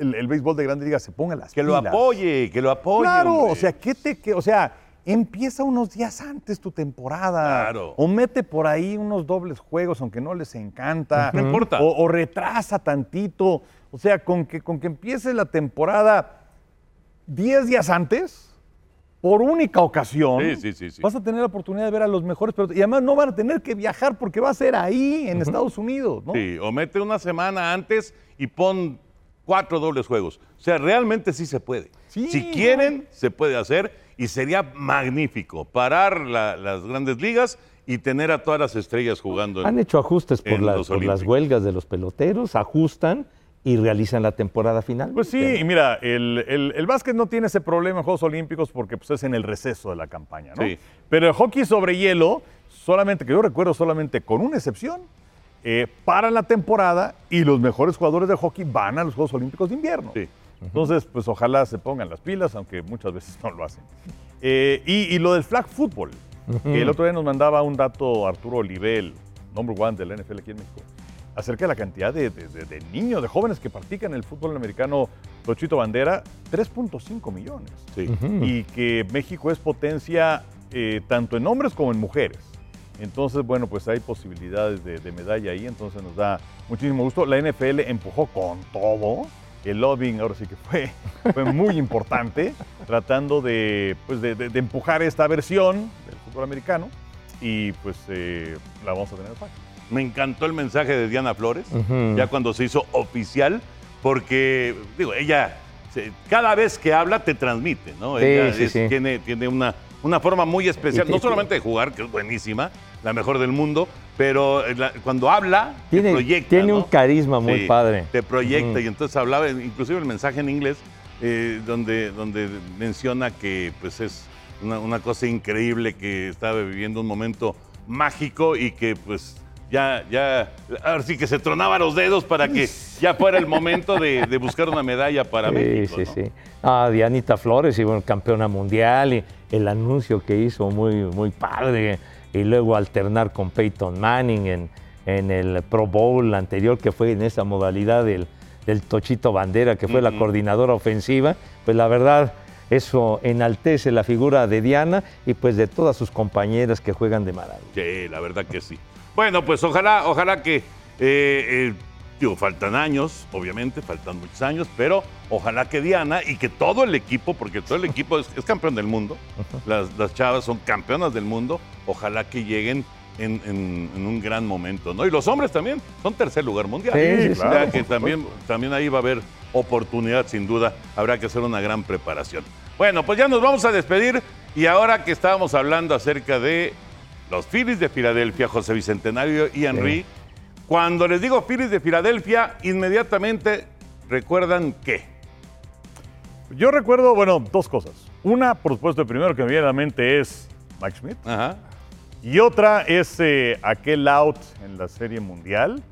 el, el béisbol de Grandes Ligas se ponga las Que lo apoye, que lo apoye. Claro, hombre. o sea, ¿qué te, qué- o sea, empieza unos días antes tu temporada. Claro. O mete por ahí unos dobles juegos, aunque no les encanta. No importa. O, o retrasa tantito. O sea, con que, con que empiece la temporada 10 días antes, por única ocasión, Sí, sí, sí, sí. vas a tener la oportunidad de ver a los mejores. Pero, y además no van a tener que viajar porque va a ser ahí, en Estados Unidos, ¿no? Sí, o mete una semana antes y pon cuatro dobles juegos. O sea, realmente sí se puede. Sí. Si quieren, se puede hacer y sería magnífico parar la- las grandes ligas y tener a todas las estrellas jugando. en- Han hecho ajustes por, por las huelgas de los peloteros, ajustan y realizan la temporada final. Pues sí, y mira, el, el- el básquet no tiene ese problema en Juegos Olímpicos porque pues, es en el receso de la campaña, ¿no? Sí. Pero el hockey sobre hielo, solamente, que yo recuerdo solamente con una excepción, eh, para la temporada y los mejores jugadores de hockey van a los Juegos Olímpicos de invierno. Sí. Entonces, pues ojalá se pongan las pilas, aunque muchas veces no lo hacen. Eh, y, y lo del flag football, que el otro día nos mandaba un dato Arturo Olivel, number one del NFL aquí en México, acerca de la cantidad de, de- de- de niños, de jóvenes que practican el fútbol americano Tochito Bandera, 3.5 millones. Sí. Y que México es potencia eh, tanto en hombres como en mujeres. Entonces, bueno, pues hay posibilidades de, de medalla ahí, entonces nos da muchísimo gusto. La NFL empujó con todo. El lobbying ahora sí que fue, fue muy importante, tratando de, pues de, de- de empujar esta versión del fútbol americano y pues eh, la vamos a tener fácil. Me encantó el mensaje de Diana Flores, ya cuando se hizo oficial, porque, digo, ella cada vez que habla te transmite, ¿no? Sí, ella sí, es- sí. Tiene, tiene una, una forma muy especial, no solamente de jugar, que es buenísima, la mejor del mundo, pero la- cuando habla, Tiene- te proyecta. tiene ¿no? un carisma muy Sí, padre. Te proyecta, y entonces hablaba, inclusive el mensaje en inglés, eh, donde, donde menciona que pues es una, una cosa increíble que estaba viviendo un momento mágico y que pues ya, ya, ahora sí que se tronaba los dedos para que ya fuera el momento de, de buscar una medalla para Sí, México. sí, ¿no? sí. Ah, Dianita Flores, y bueno, campeona mundial, y el anuncio que hizo muy, muy padre, y luego alternar con Peyton Manning en, en el Pro Bowl anterior, que fue en esa modalidad del, del Tochito Bandera, que fue la coordinadora ofensiva, pues la verdad, eso enaltece la figura de Diana y pues de todas sus compañeras que juegan de maravilla. Sí, la verdad que sí. Bueno, pues ojalá, ojalá que, eh, eh, digo, faltan años, obviamente, faltan muchos años, pero ojalá que Diana y que todo el equipo, porque todo el equipo es, es campeón del mundo, las, las chavas son campeonas del mundo, ojalá que lleguen en, en- en un gran momento, ¿no? Y los hombres también son tercer lugar mundial. Sí, sí, O sea, claro, que también, también ahí va a haber oportunidad, sin duda, habrá que hacer una gran preparación. Bueno, pues ya nos vamos a despedir y ahora que estábamos hablando acerca de los Phillies de Filadelfia, José Bicentenario y Henry, cuando les digo Phillies de Filadelfia, inmediatamente recuerdan qué. Yo recuerdo, bueno, dos cosas. Una, por supuesto, el primero que me viene a la mente es Mike Smith. Ajá. Y otra es eh, aquel out en la Serie Mundial,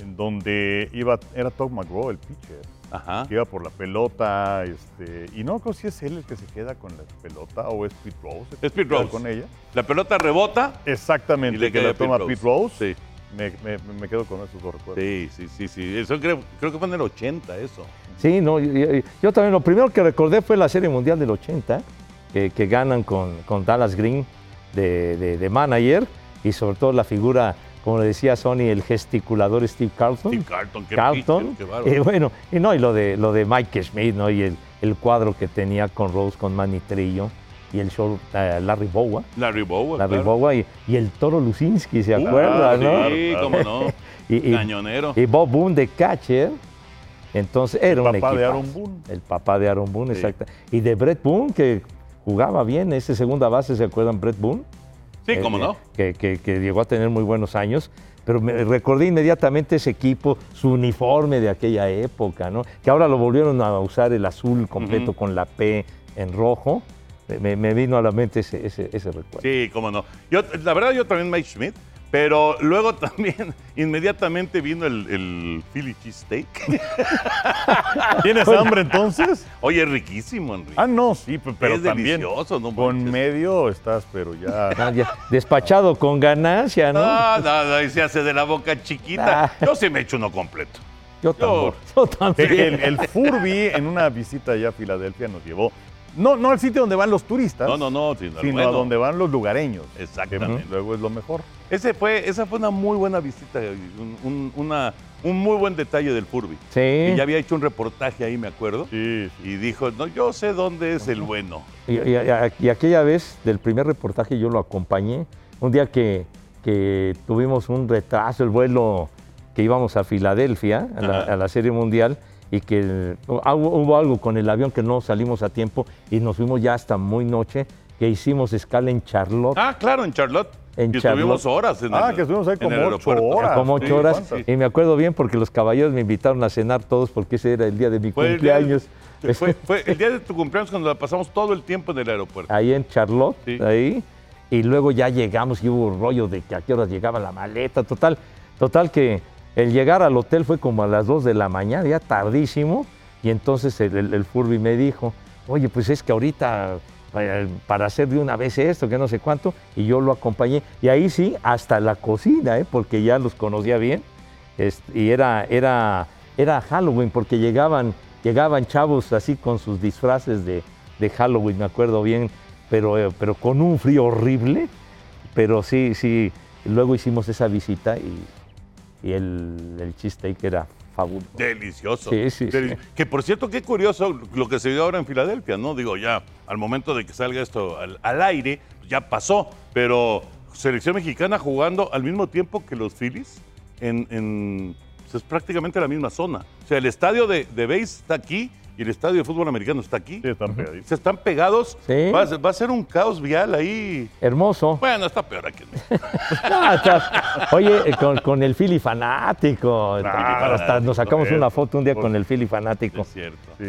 en donde iba, era Tom McGraw, el pitcher, Ajá. que iba por la pelota, este, y no creo si es él el que se queda con la pelota o es Pete Rose. Es Pete Rose. con ella. La pelota rebota. Exactamente, Y le que la toma Pete Pete Rose. Rose. Sí. Me, me- me quedo con esos dos recuerdos. Sí, sí, sí, sí. Eso creo, creo que fue en el 80 eso. Sí, no, yo, yo- yo también lo primero que recordé fue la Serie Mundial del 80, que, que ganan con, con Dallas Green de, de- de manager y sobre todo la figura, como le decía Sony, el gesticulador Steve Carlton. Steve Carlton, qué Carlton. pitcher, qué bárbaro. y bueno, y no, y lo de, lo de Mike Schmidt, ¿no? Y el, el cuadro que tenía con Rose, con Manny Trillo y el short eh, Larry Bowa. Larry Bowa. Larry claro. Bowa y, y el Toro Luzinski, ¿se Uh, acuerda, no? Sí, Claro, cómo no. Y- y- Cañonero. Y Bob Boone de catcher. Entonces era un papá de. Aaron Boone. El papá de Aaron Boone, Sí. exacto. Y de Brett Boone, que jugaba bien, ese segunda base, ¿se acuerdan? Brett Boone. Sí, Eh, cómo eh, no. Que, que- que llegó a tener muy buenos años. Pero me recordé inmediatamente ese equipo, su uniforme de aquella época, ¿no? Que ahora lo volvieron a usar el azul completo con la P en rojo. Me, me vino a la mente ese, ese, ese recuerdo. Sí, cómo no. Yo, la verdad, yo también Mike Schmidt, pero luego también inmediatamente vino el, el Philly cheesesteak. ¿Tienes hambre entonces? Oye, es riquísimo, Enrique. Ah, no, sí, pero Es también delicioso, no con manches. medio estás, pero ya... Ah, ya, despachado con ganancia, ¿no? No, no, no, y se hace de la boca chiquita. Ah. Yo sí me echo uno completo. Yo también. Yo también. El, el Furby en una visita allá a Filadelfia nos llevó, no, no al sitio donde van los turistas, No, no, no, sino, sino bueno, a donde van los lugareños. Exactamente. Que luego es lo mejor. Ese fue, esa fue una muy buena visita, un, un- una- un muy buen detalle del Furby. Sí. Y ya había hecho un reportaje ahí, me acuerdo. Sí. Y dijo, no, yo sé dónde es el bueno. Y, y- y aquella vez del primer reportaje yo lo acompañé. Un día que, que tuvimos un retraso, el vuelo que íbamos a Filadelfia, a la, Ajá. a la Serie Mundial, y que hubo, hubo algo con el avión que no salimos a tiempo y nos fuimos ya hasta muy noche, que hicimos escala en Charlotte. Ah, claro, en Charlotte. en Y estuvimos Charlotte. horas en Ah, el que estuvimos ahí como ocho horas. como ocho Sí, horas. ¿cuántas? Y me acuerdo bien porque los caballeros me invitaron a cenar todos porque ese era el día de mi Fue el día de- cumpleaños. Fue, fue el día de tu cumpleaños cuando la pasamos todo el tiempo en el aeropuerto. ahí en Charlotte, Sí. ahí, y luego ya llegamos y hubo rollo de que a qué horas llegaba la maleta, total, total que el llegar al hotel fue como a las 2 de la mañana, ya tardísimo, y entonces el, Furby me dijo, oye, pues es que ahorita eh, para hacer de una vez esto, que no sé cuánto, y yo lo acompañé, y ahí sí, hasta la cocina, ¿eh? porque ya los conocía bien, y era, era, era Halloween, porque llegaban, llegaban chavos así con sus disfraces de, de Halloween, me acuerdo bien, pero, eh, pero con un frío horrible, pero sí, sí, luego hicimos esa visita y, y el, el cheesesteak era fabuloso. Delicioso. Sí, sí, sí. Que por cierto, qué curioso lo que se dio ahora en Filadelfia, ¿no? Digo, ya al momento de que salga esto al, al aire, ya pasó, pero selección mexicana jugando al mismo tiempo que los Phillies en, en- pues, es prácticamente la misma zona. O sea, el estadio de, de base está aquí y el estadio de fútbol americano está aquí. Sí, están pegaditos. Se están pegados. Sí. Va, a ser- va a ser un caos vial ahí. Hermoso. Bueno, está peor aquí. está- Oye, eh, con, con el Philly fanático. Hasta nos sacamos una foto un día por- con el Philly fanático. Es cierto. Sí.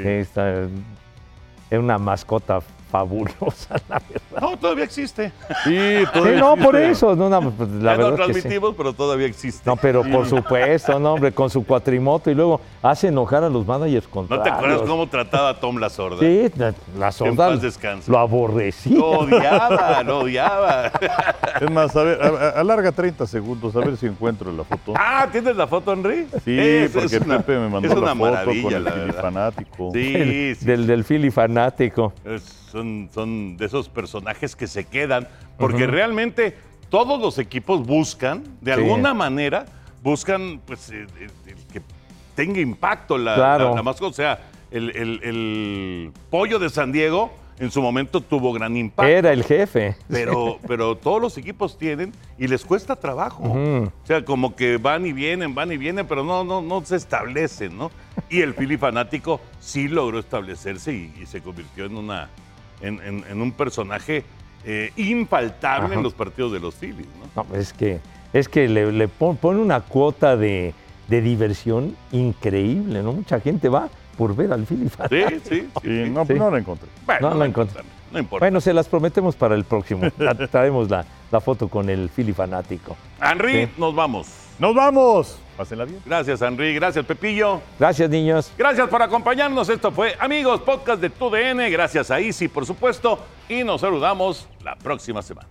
Es una mascota fabulosa, la verdad. No, todavía existe. Sí, Sí, todavía no, por eso. No, no, pues, la ya no verdad que sí. transmitimos, pero todavía existe. No, pero por supuesto, no, hombre, con su cuatrimoto y luego hace enojar a los managers ¿No contrarios. te acuerdas cómo trataba a Tom la sorda? Sí, la, la sorda paz descanse. lo aborrecía. Lo odiaba, lo odiaba. Es más, a ver, a- a- alarga 30 segundos, a ver si encuentro la foto. Ah, ¿tienes la foto, Henry? Sí, Es- porque es una- Pepe me mandó es la una foto maravilla, con el la verdad. fanático. Sí, sí. Del, del Philly fanático. Es- son, son de esos personajes que se quedan, porque realmente todos los equipos buscan, de Sí. alguna manera, buscan pues, eh, eh, el que tenga impacto la, Claro. la- la mascota. O sea, el, el- pollo de San Diego en su momento tuvo gran impacto. Era el jefe. Pero, pero todos los equipos tienen y les cuesta trabajo. O sea, como que van y vienen, van y vienen, pero no, no, no se establecen, ¿no? Y el Philly fanático sí logró establecerse y, y se convirtió en una, en, en- en un personaje eh, infaltable Ajá. en los partidos de los Phillies, ¿no? No, es que, es que le, le pon- pone una cuota de, de diversión increíble, ¿no? Mucha gente va por ver al Philly Sí, fanático. sí, sí. Sí, no, Sí. no la encontré. Bueno, no la encontré. No importa. Bueno, se las prometemos para el próximo. Tra- Traemos la, la foto con el Philly fanático. Henry, Sí. nos vamos. ¡Nos vamos! Pásenla bien. Gracias, Henry. Gracias, Pepillo. Gracias, niños. Gracias por acompañarnos. Esto fue Amigos Podcast de TUDN. Gracias a Easy, por supuesto. Y nos saludamos la próxima semana.